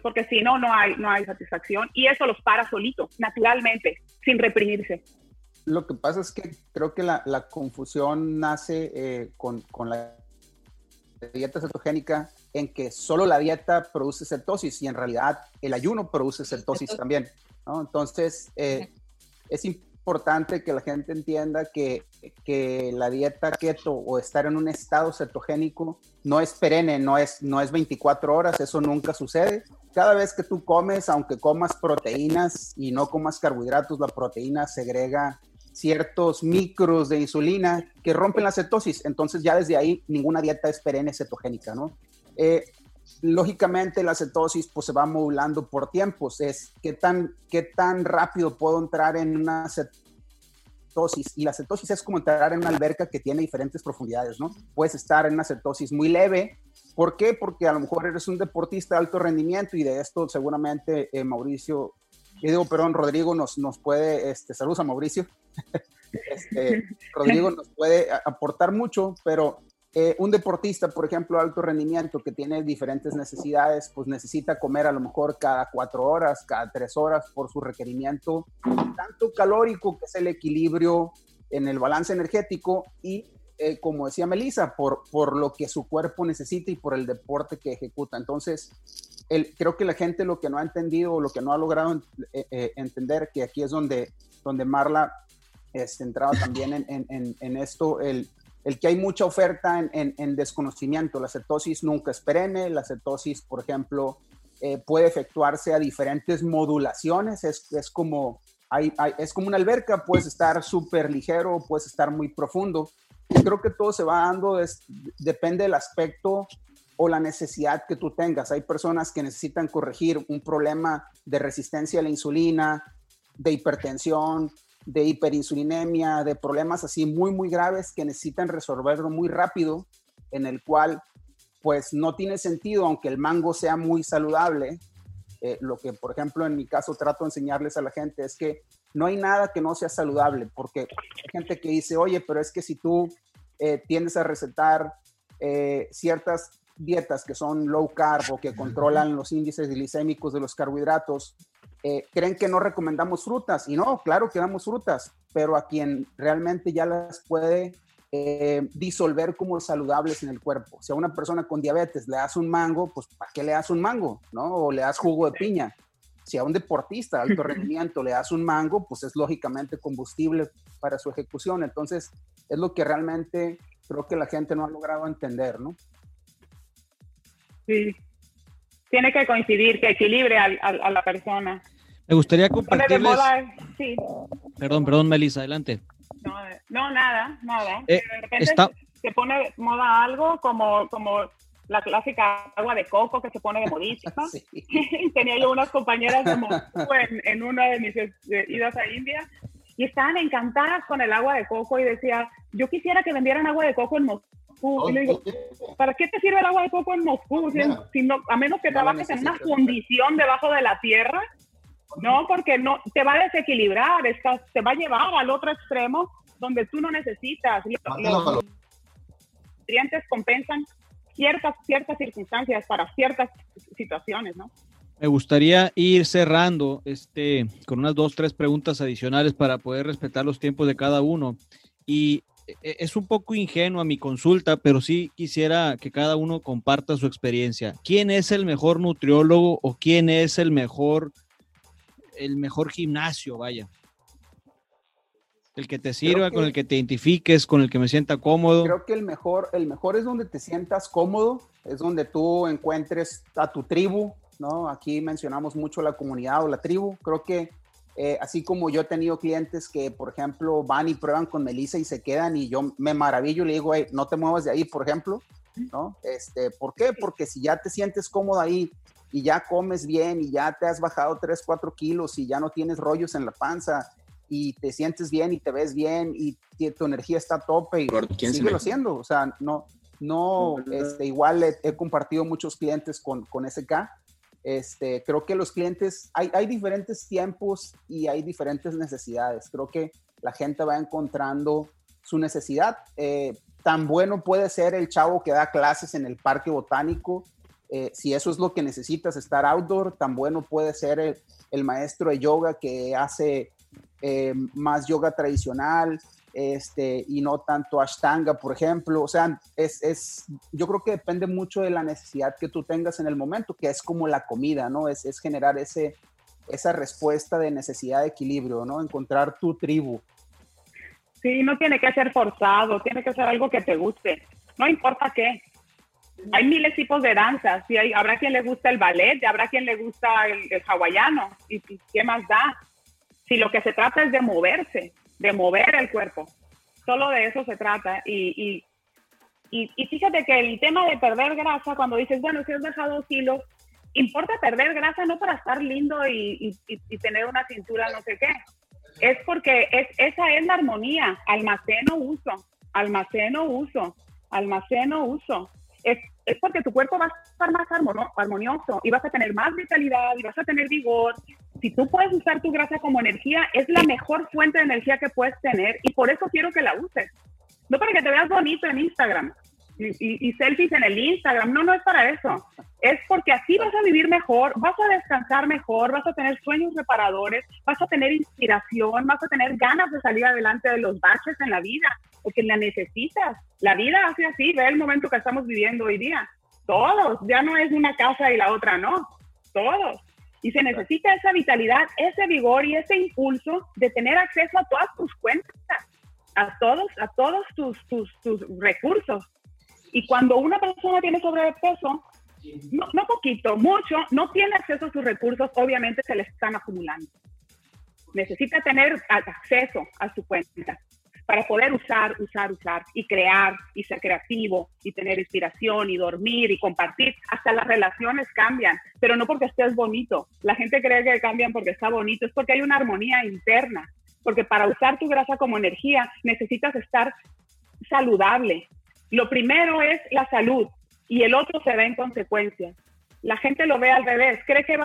B: porque si no, no hay, no hay satisfacción y eso los para solito, naturalmente, sin reprimirse.
D: Lo que pasa es que creo que la, la confusión nace eh, con, con, la dieta cetogénica en que solo la dieta produce cetosis y en realidad el ayuno produce cetosis también. ¿no? Entonces, eh, es importante que la gente entienda que, que, la dieta keto o estar en un estado cetogénico no es perenne, no es, no es 24 horas, eso nunca sucede. Cada vez que tú comes, aunque comas proteínas y no comas carbohidratos, la proteína segrega ciertos micros de insulina que rompen la cetosis. Entonces ya desde ahí ninguna dieta es perenne cetogénica, ¿no? Eh, lógicamente la cetosis pues se va modulando por tiempos. Es qué tan, qué tan rápido puedo entrar en una cetosis. Y la cetosis es como entrar en una alberca que tiene diferentes profundidades, ¿no? Puedes estar en una cetosis muy leve. ¿Por qué? Porque a lo mejor eres un deportista de alto rendimiento y de esto seguramente eh, Mauricio y digo, perdón, Rodrigo nos, nos puede, este, saludos a Mauricio, este, Rodrigo nos puede aportar mucho, pero eh, un deportista, por ejemplo, alto rendimiento, que tiene diferentes necesidades, pues necesita comer a lo mejor cada cuatro horas, cada tres horas por su requerimiento, tanto calórico, que es el equilibrio en el balance energético, y eh, como decía Melissa, por, por lo que su cuerpo necesita y por el deporte que ejecuta. Entonces, creo que la gente lo que no ha entendido o lo que no ha logrado eh, eh, entender, que aquí es donde, donde Marla es centrado también en, en, en, esto, el, el, que hay mucha oferta en, desconocimiento. La cetosis nunca es perenne, la cetosis, por ejemplo, eh, puede efectuarse a diferentes modulaciones, es, es como... Hay, es como una alberca, puedes estar súper ligero, puedes estar muy profundo. Creo que todo se va dando, depende del aspecto o la necesidad que tú tengas. Hay personas que necesitan corregir un problema de resistencia a la insulina, de hipertensión, de hiperinsulinemia, de problemas así muy, muy graves que necesitan resolverlo muy rápido, en el cual pues no tiene sentido, aunque el mango sea muy saludable. Eh, lo que, por ejemplo, en mi caso trato de enseñarles a la gente es que no hay nada que no sea saludable, porque hay gente que dice, oye, pero es que si tú eh, tiendes a recetar eh, ciertas dietas que son low carb o que controlan los índices glicémicos de los carbohidratos, eh, creen que no recomendamos frutas. Y no, claro que damos frutas, pero a quien realmente ya las puede eh, disolver como saludables en el cuerpo. Si a una persona con diabetes le das un mango, pues ¿para qué le das un mango? ¿No? O le das jugo de piña. Si a un deportista de alto rendimiento le das un mango, pues es lógicamente combustible para su ejecución. Entonces, es lo que realmente creo que la gente no ha logrado entender, ¿no?
B: Sí. Tiene que coincidir, que equilibre a, la persona.
E: Me gustaría compartirles... sí. Perdón, perdón, Melissa, adelante.
B: No, nada, nada. Eh, de repente se pone moda algo como, como la clásica agua de coco que se pone de modista. Tenía yo unas compañeras de en, en, una de mis idas a India y estaban encantadas con el agua de coco y decía, yo quisiera que vendieran agua de coco en Moscú y le digo, ¿para qué te sirve el agua de coco en Moscú? a menos que trabajes en una fundición debajo de la tierra, no, porque no te va a desequilibrar, estás, te va a llevar al otro extremo donde tú no necesitas. Los nutrientes compensan ciertas, ciertas circunstancias para ciertas situaciones, ¿no?
E: Me gustaría ir cerrando este con unas dos, tres preguntas adicionales para poder respetar los tiempos de cada uno. Y es un poco ingenua mi consulta, pero sí quisiera que cada uno comparta su experiencia. ¿Quién es el mejor nutriólogo o quién es el mejor, el mejor gimnasio, vaya? El que te sirva, con el que te identifiques, con el que me sienta cómodo.
D: Creo que el mejor, el mejor es donde te sientas cómodo, es donde tú encuentres a tu tribu, ¿no? Aquí mencionamos mucho la comunidad o la tribu. Creo que Eh, así como yo he tenido clientes que, por ejemplo, van y prueban con Melissa y se quedan y yo me maravillo y le digo, no te muevas de ahí, por ejemplo, ¿no? Este, ¿Por qué? Porque si ya te sientes cómodo ahí y ya comes bien y ya te has bajado 3, 4 kilos y ya no tienes rollos en la panza y te sientes bien y te ves bien y tu energía está a tope y síguelo haciendo. O sea, no, no, este, igual he, compartido muchos clientes con, con SK. Este, creo que los clientes, hay, diferentes tiempos y hay diferentes necesidades. Creo que la gente va encontrando su necesidad. Eh, tan bueno puede ser el chavo que da clases en el parque botánico eh, si eso es lo que necesitas, estar outdoor, tan bueno puede ser el, maestro de yoga que hace eh, más yoga tradicional este, y no tanto ashtanga, por ejemplo. O sea, es, es, yo creo que depende mucho de la necesidad que tú tengas en el momento, que es como la comida, ¿no? Es, es generar ese, esa respuesta de necesidad de equilibrio, ¿no? Encontrar tu tribu.
B: Sí, no tiene que ser forzado, tiene que ser algo que te guste, no importa qué hay miles tipos de danzas, y hay, habrá quien le gusta el ballet, y habrá quien le gusta el, hawaiano, y, qué más da. Si lo que se trata es de moverse, de mover el cuerpo, solo de eso se trata. Y, y, y, fíjate que el tema de perder grasa, cuando dices, bueno, si has dejado kilos, importa perder grasa no para estar lindo y, tener una cintura no sé qué, es porque es, esa es la armonía, almaceno uso, almaceno uso, almaceno uso es, es porque tu cuerpo va a estar más armonioso y vas a tener más vitalidad y vas a tener vigor. Si tú puedes usar tu grasa como energía, es la mejor fuente de energía que puedes tener y por eso quiero que la uses. No para que te veas bonito en Instagram, y, selfies en el Instagram. No, no es para eso. Es porque así vas a vivir mejor, vas a descansar mejor, vas a tener sueños reparadores, vas a tener inspiración, vas a tener ganas de salir adelante de los baches en la vida, porque la necesitas. La vida hace así, ve el momento que estamos viviendo hoy día. Todos, ya no es una casa y la otra no, todos. Y se necesita esa vitalidad, ese vigor y ese impulso de tener acceso a todas tus cuentas, a todos, a todos tus, tus, tus recursos. Y cuando una persona tiene sobrepeso, no, no poquito, mucho, no tiene acceso a sus recursos, obviamente se le están acumulando. Necesita tener acceso a su cuenta para poder usar, usar, usar y crear y ser creativo y tener inspiración y dormir y compartir. Hasta las relaciones cambian, pero no porque estés bonito. La gente cree que cambian porque está bonito, es porque hay una armonía interna. Porque para usar tu grasa como energía necesitas estar saludable. Lo primero es la salud y el otro se ve en consecuencia. La gente lo ve al revés, cree que,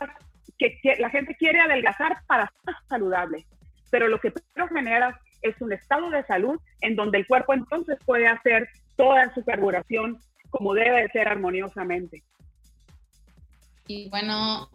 B: la gente quiere adelgazar para estar saludable, pero lo que primero genera es un estado de salud en donde el cuerpo entonces puede hacer toda su carburación como debe de ser armoniosamente.
A: Y bueno,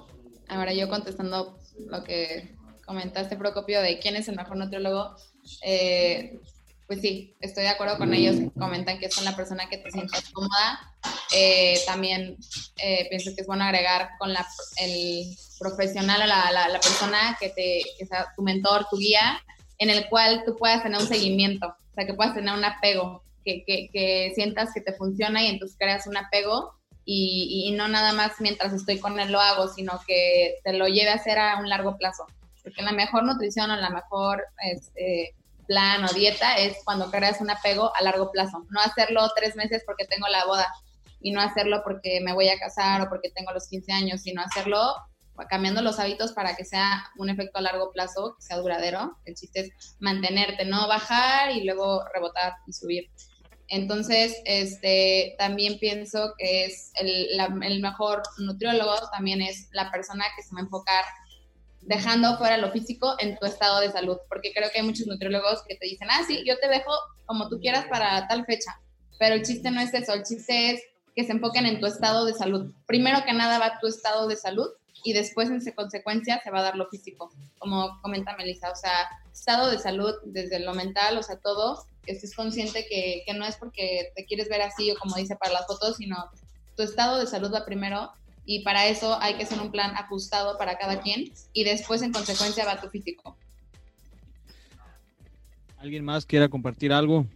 A: ahora yo contestando lo que comentaste, Procopio, de quién es el mejor nutriólogo, eh, pues sí, estoy de acuerdo con ellos. Comentan que es una persona que te sientas cómoda. Eh, también eh, pienso que es bueno agregar con la, el profesional o la, la, persona que, te, que sea tu mentor, tu guía, en el cual tú puedas tener un seguimiento, o sea, que puedas tener un apego, que, que, sientas que te funciona y entonces creas un apego y, y, no nada más mientras estoy con él lo hago, sino que te lo lleve a hacer a un largo plazo. Porque la mejor nutrición o la mejor este, plan o dieta es cuando creas un apego a largo plazo. No hacerlo tres meses porque tengo la boda y no hacerlo porque me voy a casar o porque tengo los 15 años, sino hacerlo cambiando los hábitos para que sea un efecto a largo plazo, que sea duradero. El chiste es mantenerte, no bajar y luego rebotar y subir. Entonces, este, también pienso que es el, el mejor nutriólogo, también es la persona que se va a enfocar dejando fuera lo físico en tu estado de salud, porque creo que hay muchos nutriólogos que te dicen, ah, sí, yo te dejo como tú quieras para tal fecha, pero el chiste no es eso, el chiste es que se enfoquen en tu estado de salud. Primero que nada va tu estado de salud y después en consecuencia se va a dar lo físico, como comenta Melissa, o sea, estado de salud desde lo mental, o sea, todo, que estés consciente que, que no es porque te quieres ver así o como dice para las fotos, sino tu estado de salud va primero y para eso hay que hacer un plan ajustado para cada quien y después en consecuencia va tu físico.
E: ¿Alguien más quiera compartir algo?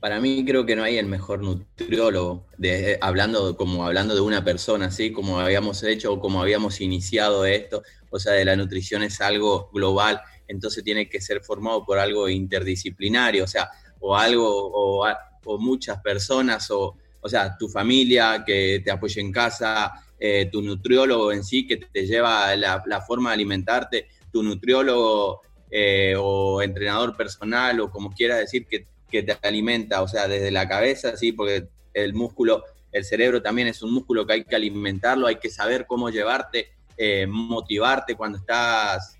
C: Para mí creo que no hay el mejor nutriólogo, de, hablando como hablando de una persona, así como habíamos hecho o como habíamos iniciado esto, o sea, de la nutrición es algo global entonces tiene que ser formado por algo interdisciplinario, o sea, o algo, o, muchas personas, o, o sea, tu familia que te apoye en casa, eh, tu nutriólogo en sí que te lleva la, forma de alimentarte, tu nutriólogo eh, o entrenador personal o como quiera decir que, que, te alimenta, o sea, desde la cabeza, sí, porque el músculo, el cerebro también es un músculo que hay que alimentarlo, hay que saber cómo llevarte, eh, motivarte cuando estás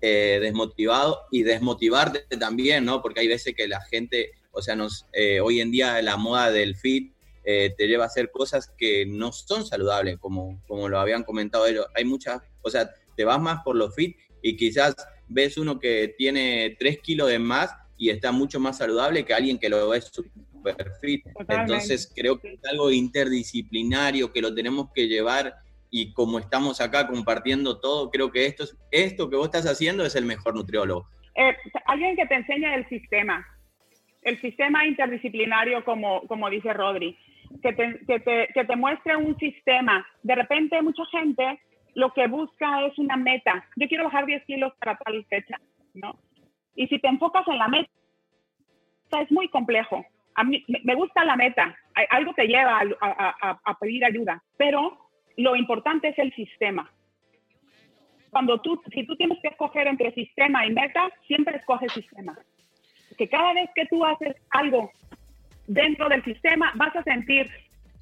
C: desmotivado y desmotivarte también, ¿no? Porque hay veces que la gente, o sea, nos, hoy en día la moda del fit eh, te lleva a hacer cosas que no son saludables, como, como lo habían comentado ellos. Hay muchas, o sea, te vas más por los fit y quizás ves uno que tiene 3 kilos de más y está mucho más saludable que alguien que lo ve super fit. Entonces creo que es algo interdisciplinario que lo tenemos que llevar y como estamos acá compartiendo todo, creo que esto, es, esto que vos estás haciendo es el mejor nutriólogo.
B: Eh, alguien que te enseña el sistema, el sistema interdisciplinario, como, como dice Rodri que te, que, te, que te muestre un sistema. De repente mucha gente lo que busca es una meta. Yo quiero bajar 10 kilos para tal fecha, ¿no? Y si te enfocas en la meta, es muy complejo. A mí me gusta la meta, algo te lleva a, a, pedir ayuda, pero lo importante es el sistema. Cuando tú, si tú tienes que escoger entre sistema y meta, siempre escoge sistema. Que cada vez que tú haces algo dentro del sistema vas a sentir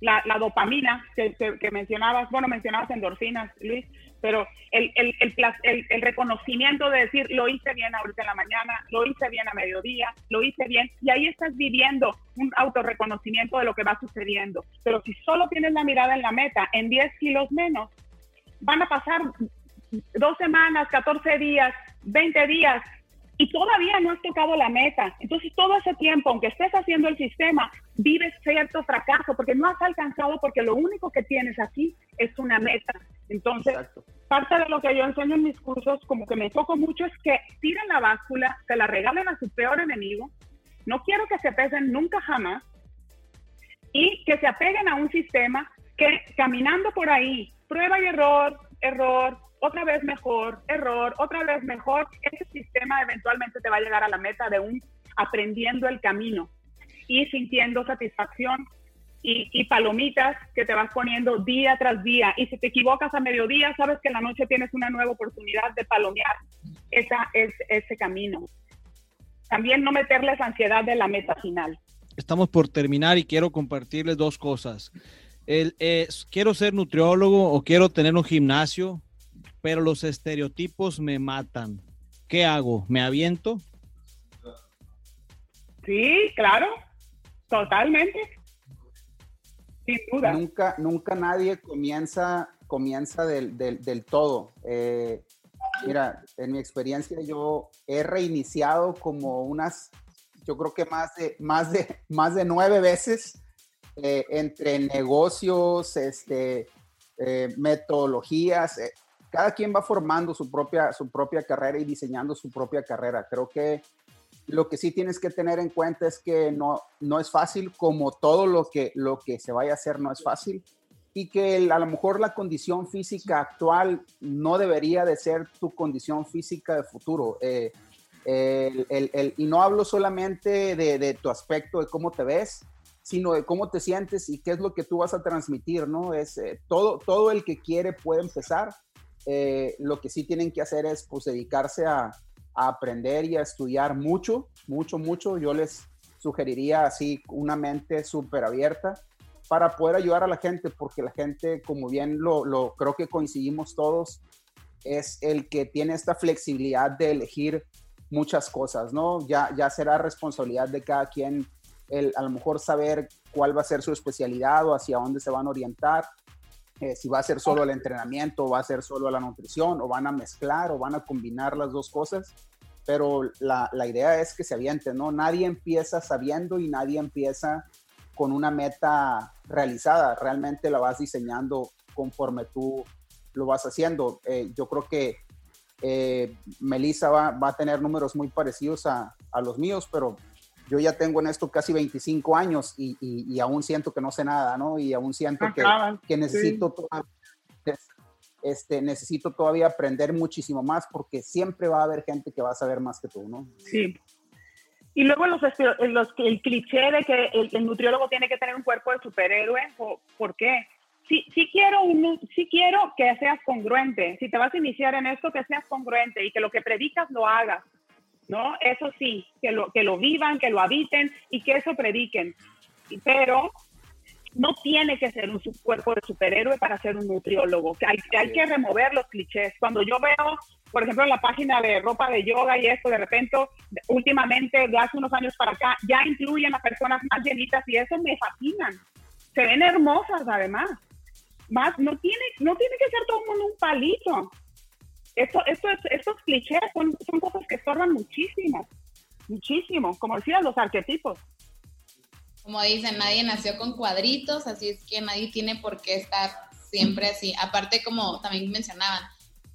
B: la, dopamina que, mencionabas, bueno, mencionabas endorfinas, Luis, pero el, el, el, el, reconocimiento de decir, lo hice bien ahorita en la mañana, lo hice bien a mediodía, lo hice bien, y ahí estás viviendo un autorreconocimiento de lo que va sucediendo. Pero si solo tienes la mirada en la meta, en 10 kilos menos, van a pasar dos semanas, 14 días, 20 días, y todavía no has tocado la meta. Entonces, todo ese tiempo, aunque estés haciendo el sistema, vives cierto fracaso porque no has alcanzado, porque lo único que tienes aquí es una meta. Entonces, parte de lo que yo enseño en mis cursos, como que me enfoco mucho, es que tiren la báscula, se la regalen a su peor enemigo. No quiero que se pesen nunca jamás y que se apeguen a un sistema que caminando por ahí, prueba y error, error, otra vez mejor, error, otra vez mejor, ese sistema eventualmente te va a llegar a la meta de un aprendiendo el camino y sintiendo satisfacción y, palomitas que te vas poniendo día tras día. Y si te equivocas a mediodía, sabes que en la noche tienes una nueva oportunidad de palomear esa, es, ese camino. También no meterles ansiedad de la meta final.
E: Estamos por terminar y quiero compartirles dos cosas. El, quiero ser nutriólogo o quiero tener un gimnasio pero los estereotipos me matan. ¿Qué hago? ¿Me aviento?
B: Sí, claro, totalmente. Sin duda.
D: Nunca, nunca nadie comienza, comienza del, del, todo. Eh, mira, en mi experiencia yo he reiniciado como unas, yo creo que más de, más de, más de nueve veces eh, entre negocios, este, eh, metodologías cada quien va formando su propia, su propia carrera y diseñando su propia carrera. Creo que lo que sí tienes que tener en cuenta es que no, no es fácil, como todo lo que, lo que se vaya a hacer no es fácil, y que a lo mejor la condición física actual no debería de ser tu condición física de futuro. Eh, y no hablo solamente de, tu aspecto, de cómo te ves, sino de cómo te sientes y qué es lo que tú vas a transmitir, ¿no? Es eh, todo, todo el que quiere puede empezar eh, lo que sí tienen que hacer es pues dedicarse a, aprender y a estudiar mucho, mucho, mucho. Yo les sugeriría así una mente súper abierta para poder ayudar a la gente, porque la gente, como bien lo, creo que coincidimos todos, es el que tiene esta flexibilidad de elegir muchas cosas, ¿no? Ya, ya será responsabilidad de cada quien el a lo mejor saber cuál va a ser su especialidad o hacia dónde se van a orientar eh, si va a ser solo el entrenamiento, va a ser solo la nutrición, o van a mezclar, o van a combinar las dos cosas. Pero la, la idea es que se aviente, ¿no? Nadie empieza sabiendo y nadie empieza con una meta realizada. Realmente la vas diseñando conforme tú lo vas haciendo. Eh, yo creo que eh, Melissa va, va, a tener números muy parecidos a, a, los míos, pero yo ya tengo en esto casi 25 años y, y, aún siento que no sé nada, ¿no? Y aún siento que, que, necesito este, necesito todavía aprender muchísimo más porque siempre va a haber gente que va a saber más que tú, ¿no?
B: Sí. Y luego los, los, el cliché de que el, nutriólogo tiene que tener un cuerpo de superhéroe, ¿por qué? Sí, sí, quiero un, sí quiero que seas congruente. Si te vas a iniciar en esto, que seas congruente y que lo que predicas lo hagas. ¿No? Eso sí, que lo, que lo vivan, que lo habiten y que eso prediquen. Pero no tiene que ser un cuerpo de superhéroe para ser un nutriólogo. Hay, que remover los clichés. Cuando yo veo, por ejemplo, la página de ropa de yoga y esto, de repente, últimamente, de hace unos años para acá, ya incluyen a personas más llenitas y eso me fascinan. Se ven hermosas además. Más, no tiene, no tiene que ser todo el mundo un palito. Esto, esto, estos clichés son, son cosas que estorban muchísimo, muchísimo, como decían los arquetipos
A: como dicen, nadie nació con cuadritos, así es que nadie tiene por qué estar siempre así. Aparte, como también mencionaban,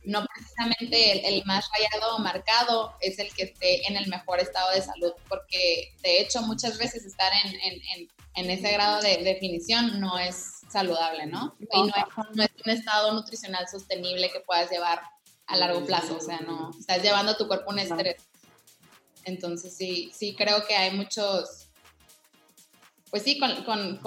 A: no precisamente el, más rayado o marcado es el que esté en el mejor estado de salud, porque de hecho muchas veces estar en, en, ese grado de definición no es saludable, ¿no? Y no es, un estado nutricional sostenible que puedas llevar a largo plazo, o sea, no, estás llevando a tu cuerpo un estrés. Entonces sí, sí creo que hay muchos pues sí, con, con,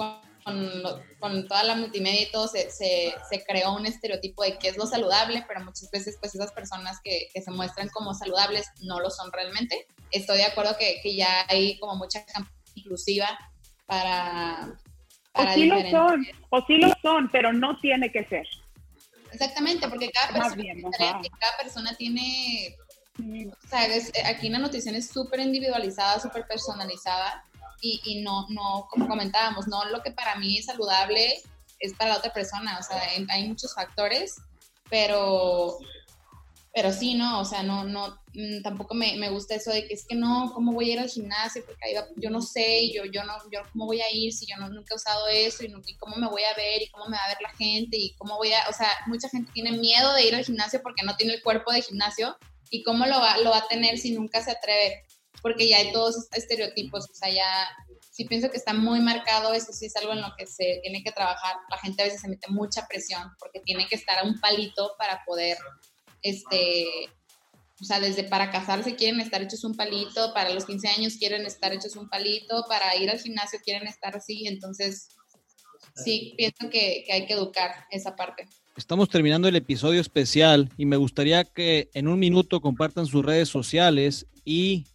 A: con, toda la multimedia y todo se, se, se, creó un estereotipo de qué es lo saludable, pero muchas veces pues esas personas que, que, se muestran como saludables no lo son realmente. Estoy de acuerdo que, que ya hay como mucha campaña inclusiva para...
B: para o sí lo son, o sí lo son, pero no tiene que ser.
A: Exactamente, porque cada persona, cada persona tiene o sea, aquí en la nutrición es súper individualizada, súper personalizada y, y, no, no, como comentábamos, no lo que para mí es saludable es para la otra persona, o sea, hay muchos factores, pero, pero sí, no, o sea, no, no, mm, tampoco me, me, gusta eso de que es que no, ¿cómo voy a ir al gimnasio? Porque ahí yo no sé, yo, yo no, yo cómo voy a ir si yo no, nunca he usado eso y, y, cómo me voy a ver y cómo me va a ver la gente y cómo voy a, o sea, mucha gente tiene miedo de ir al gimnasio porque no tiene el cuerpo de gimnasio y cómo lo va, lo va a tener si nunca se atreve porque ya hay todos estos estereotipos, o sea, ya sí pienso que está muy marcado, eso sí es algo en lo que se tiene que trabajar. La gente a veces se mete mucha presión porque tiene que estar a un palito para poder, este, o sea, desde para casarse quieren estar hechos un palito, para los 15 años quieren estar hechos un palito, para ir al gimnasio quieren estar así, entonces sí, pienso que, que hay que educar esa parte.
E: Estamos terminando el episodio especial y me gustaría que en un minuto compartan sus redes sociales y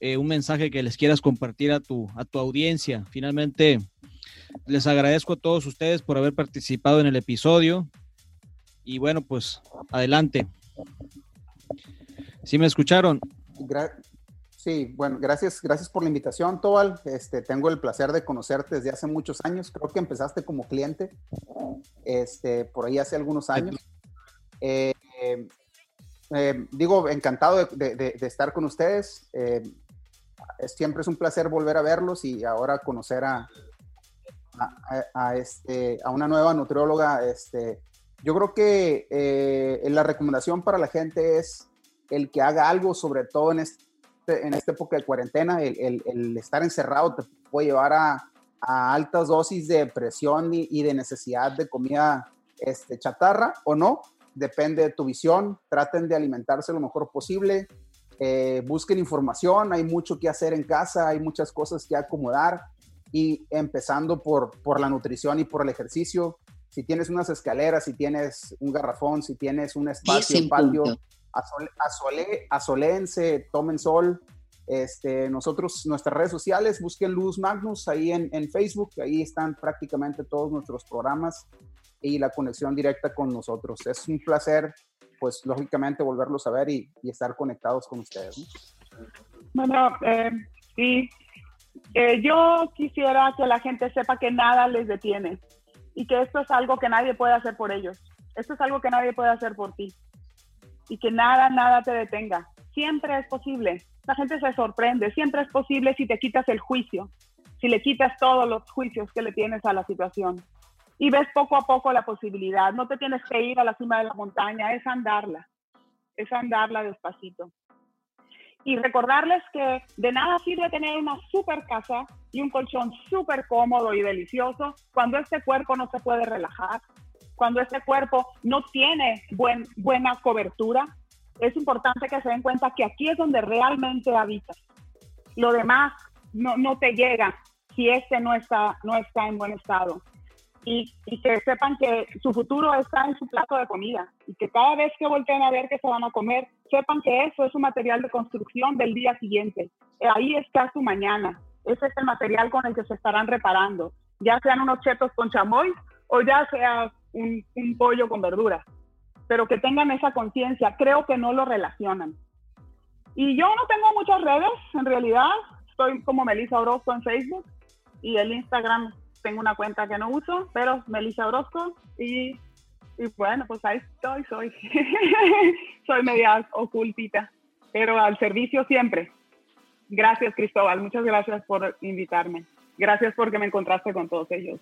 E: eh, un mensaje que les quieras compartir a tu, a tu audiencia. Finalmente, les agradezco a todos ustedes por haber participado en el episodio. Y bueno, pues adelante. ¿Sí me escucharon?
D: sí, bueno, gracias, gracias por la invitación, Tobal. Este, tengo el placer de conocerte desde hace muchos años. Creo que empezaste como cliente, este, por ahí hace algunos años. Eh, eh, digo, encantado de, estar con ustedes siempre es un placer volver a verlos y ahora conocer a, a, este, a una nueva nutrióloga. Este, yo creo que eh, la recomendación para la gente es el que haga algo, sobre todo en, este, en esta época de cuarentena, el, el, estar encerrado te puede llevar a, a altas dosis de presión y, y, de necesidad de comida este, chatarra o no, depende de tu visión, traten de alimentarse lo mejor posible, eh, busquen información, hay mucho que hacer en casa, hay muchas cosas que acomodar y empezando por, por la nutrición y por el ejercicio. Si tienes unas escaleras, si tienes un garrafón, si tienes un espacio, un patio, asolense, tomen sol. Este, nosotros, nuestras redes sociales, busquen Luz Magnus ahí en, en Facebook, ahí están prácticamente todos nuestros programas y la conexión directa con nosotros. Es un placer pues lógicamente volverlos a ver y, estar conectados con ustedes.
B: Bueno, eh, sí, eh, yo quisiera que la gente sepa que nada les detiene y que esto es algo que nadie puede hacer por ellos. Esto es algo que nadie puede hacer por ti y que nada, nada te detenga. Siempre es posible. La gente se sorprende. Siempre es posible si te quitas el juicio, si le quitas todos los juicios que le tienes a la situación y ves poco a poco la posibilidad. No te tienes que ir a la cima de la montaña, es andarla, es andarla despacito. Y recordarles que de nada sirve tener una super casa y un colchón súper cómodo y delicioso cuando este cuerpo no se puede relajar, cuando este cuerpo no tiene buen, buena cobertura, es importante que se den cuenta que aquí es donde realmente habitas. Lo demás no, no te llega si este no está, no está en buen estado. Y, y, que sepan que su futuro está en su plato de comida y que cada vez que volteen a ver que se van a comer, sepan que eso es un material de construcción del día siguiente. Ahí está su mañana. Ese es el material con el que se estarán reparando, ya sean unos chetos con chamoy o ya sea un, un pollo con verduras. Pero que tengan esa conciencia, creo que no lo relacionan. Y yo no tengo muchas redes, en realidad. Estoy como Melissa Orozco en Facebook y el Instagram tengo una cuenta que no uso, pero Melissa Orozco y, y bueno, pues ahí estoy, soy, soy media ocultita, pero al servicio siempre. Gracias Cristóbal, muchas gracias por invitarme. Gracias porque me encontraste con todos ellos.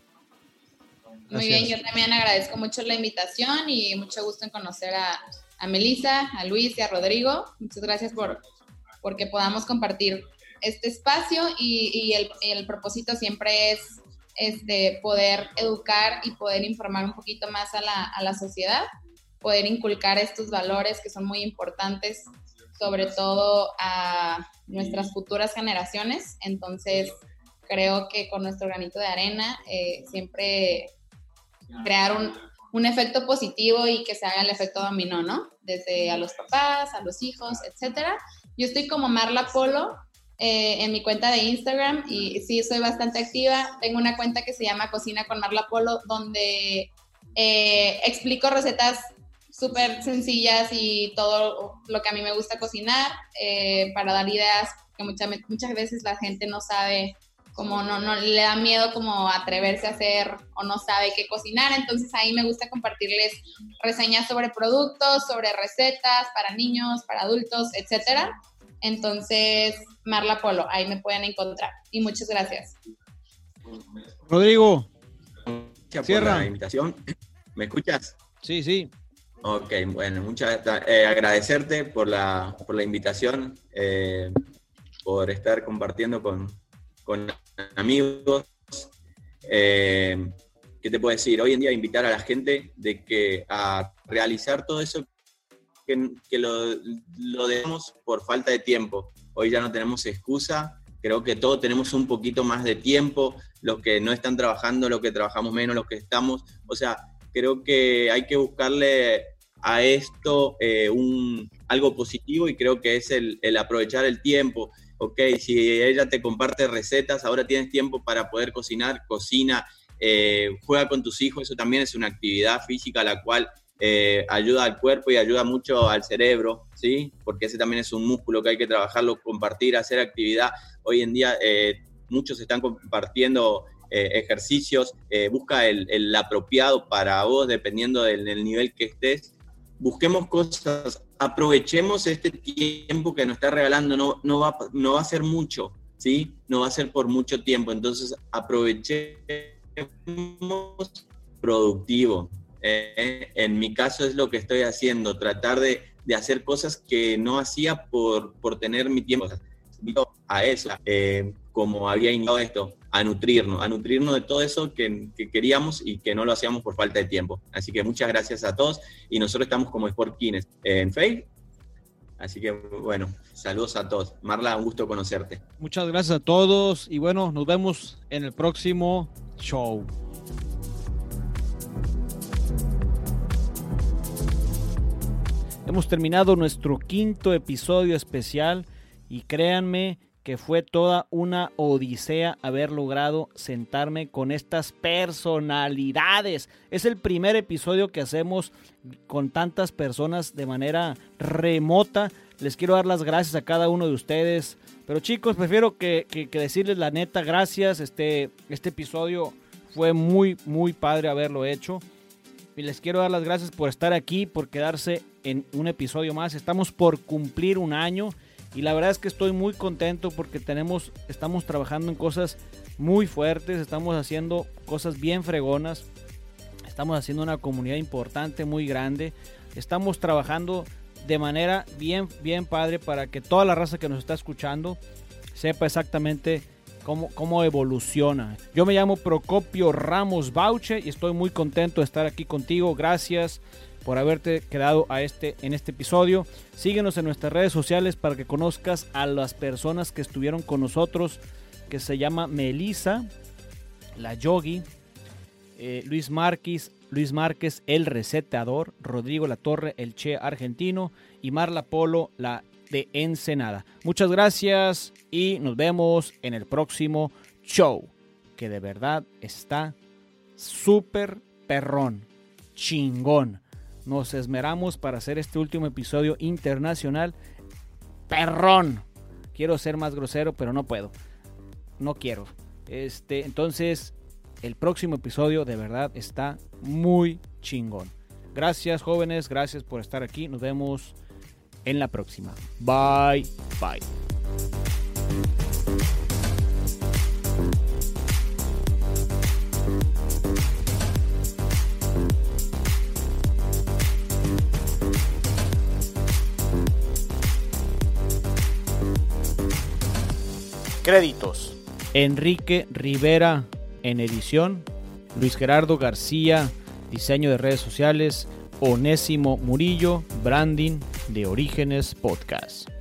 A: Muy bien, yo también agradezco mucho la invitación y mucho gusto en conocer a, a Melissa, a Luis y a Rodrigo. Muchas gracias por porque podamos compartir este espacio y, y el, el, propósito siempre es este, poder educar y poder informar un poquito más a la, a la sociedad, poder inculcar estos valores que son muy importantes, sobre todo a nuestras futuras generaciones. Entonces, creo que con nuestro granito de arena eh, siempre crear un, un, efecto positivo y que se haga el efecto dominó, ¿no? Desde a los papás, a los hijos, etcétera. Yo estoy como Marla Polo eh, en mi cuenta de Instagram y sí, soy bastante activa. Tengo una cuenta que se llama Cocina con Marla Polo, donde eh, explico recetas súper sencillas y todo lo que a mí me gusta cocinar eh, para dar ideas que muchas, muchas veces la gente no sabe como no, no le da miedo como atreverse a hacer o no sabe qué cocinar, entonces ahí me gusta compartirles reseñas sobre productos, sobre recetas para niños, para adultos, etcétera. Entonces, Marla Polo, ahí me pueden encontrar. Y muchas gracias.
E: Rodrigo.
C: Gracias por la invitación. ¿Me escuchas?
E: Sí, sí.
C: Ok, bueno, muchas eh, agradecerte por la, por la invitación, eh, por estar compartiendo con, con amigos. Eh, ¿Qué te puedo decir? Hoy en día invitar a la gente de que a realizar todo eso que, lo, lo dejamos por falta de tiempo. Hoy ya no tenemos excusa, creo que todos tenemos un poquito más de tiempo, los que no están trabajando, los que trabajamos menos, los que estamos, o sea, creo que hay que buscarle a esto eh, un, algo positivo y creo que es el, aprovechar el tiempo. Ok, si ella te comparte recetas, ahora tienes tiempo para poder cocinar, cocina, eh, juega con tus hijos, eso también es una actividad física la cual eh, ayuda al cuerpo y ayuda mucho al cerebro, ¿sí? Porque ese también es un músculo que hay que trabajarlo, compartir, hacer actividad. Hoy en día eh, muchos están compartiendo eh, ejercicios, busca el, el, apropiado para vos, dependiendo del, del, nivel que estés. Busquemos cosas, aprovechemos este tiempo que nos está regalando, no, no, va, no va a ser mucho, ¿sí? No va a ser por mucho tiempo, entonces aprovechemos productivo, eh, en mi caso es lo que estoy haciendo, tratar de, de hacer cosas que no hacía por, por tener mi tiempo. A eso, eh, como había indicado esto, a nutrirnos, a nutrirnos de todo eso que, que, queríamos y que no lo hacíamos por falta de tiempo. Así que muchas gracias a todos y nosotros estamos como Sport Kines en Facebook. Así que bueno, saludos a todos. Marla, un gusto conocerte.
E: Muchas gracias a todos y bueno, nos vemos en el próximo show. Hemos terminado nuestro quinto episodio especial y créanme que fue toda una odisea haber logrado sentarme con estas personalidades. Es el primer episodio que hacemos con tantas personas de manera remota. Les quiero dar las gracias a cada uno de ustedes. Pero chicos, prefiero que, decirles la neta gracias. Este, este episodio fue muy, muy padre haberlo hecho. Y les quiero dar las gracias por estar aquí, por quedarse en un episodio más. Estamos por cumplir un año y la verdad es que estoy muy contento porque tenemos, estamos trabajando en cosas muy fuertes, estamos haciendo cosas bien fregonas, estamos haciendo una comunidad importante, muy grande, estamos trabajando de manera bien, bien padre para que toda la raza que nos está escuchando sepa exactamente cómo, cómo evoluciona. Yo me llamo Procopio Ramos Bauche y estoy muy contento de estar aquí contigo. Gracias por haberte quedado a este, en este episodio. Síguenos en nuestras redes sociales para que conozcas a las personas que estuvieron con nosotros, que se llama Melisa, la Yogi, eh, Luis Márquez, Luis Márquez, el resetador, Rodrigo La Torre, el Che argentino y Marla Polo, la de Ensenada. Muchas gracias y nos vemos en el próximo show, que de verdad está súper perrón, chingón. Nos esmeramos para hacer este último episodio internacional. Perrón. Quiero ser más grosero, pero no puedo. No quiero. Este, entonces, el próximo episodio de verdad está muy chingón. Gracias jóvenes, gracias por estar aquí. Nos vemos en la próxima. Bye, bye. Créditos. Enrique Rivera en edición. Luis Gerardo García, diseño de redes sociales. Onésimo Murillo, branding de Orígenes Podcast.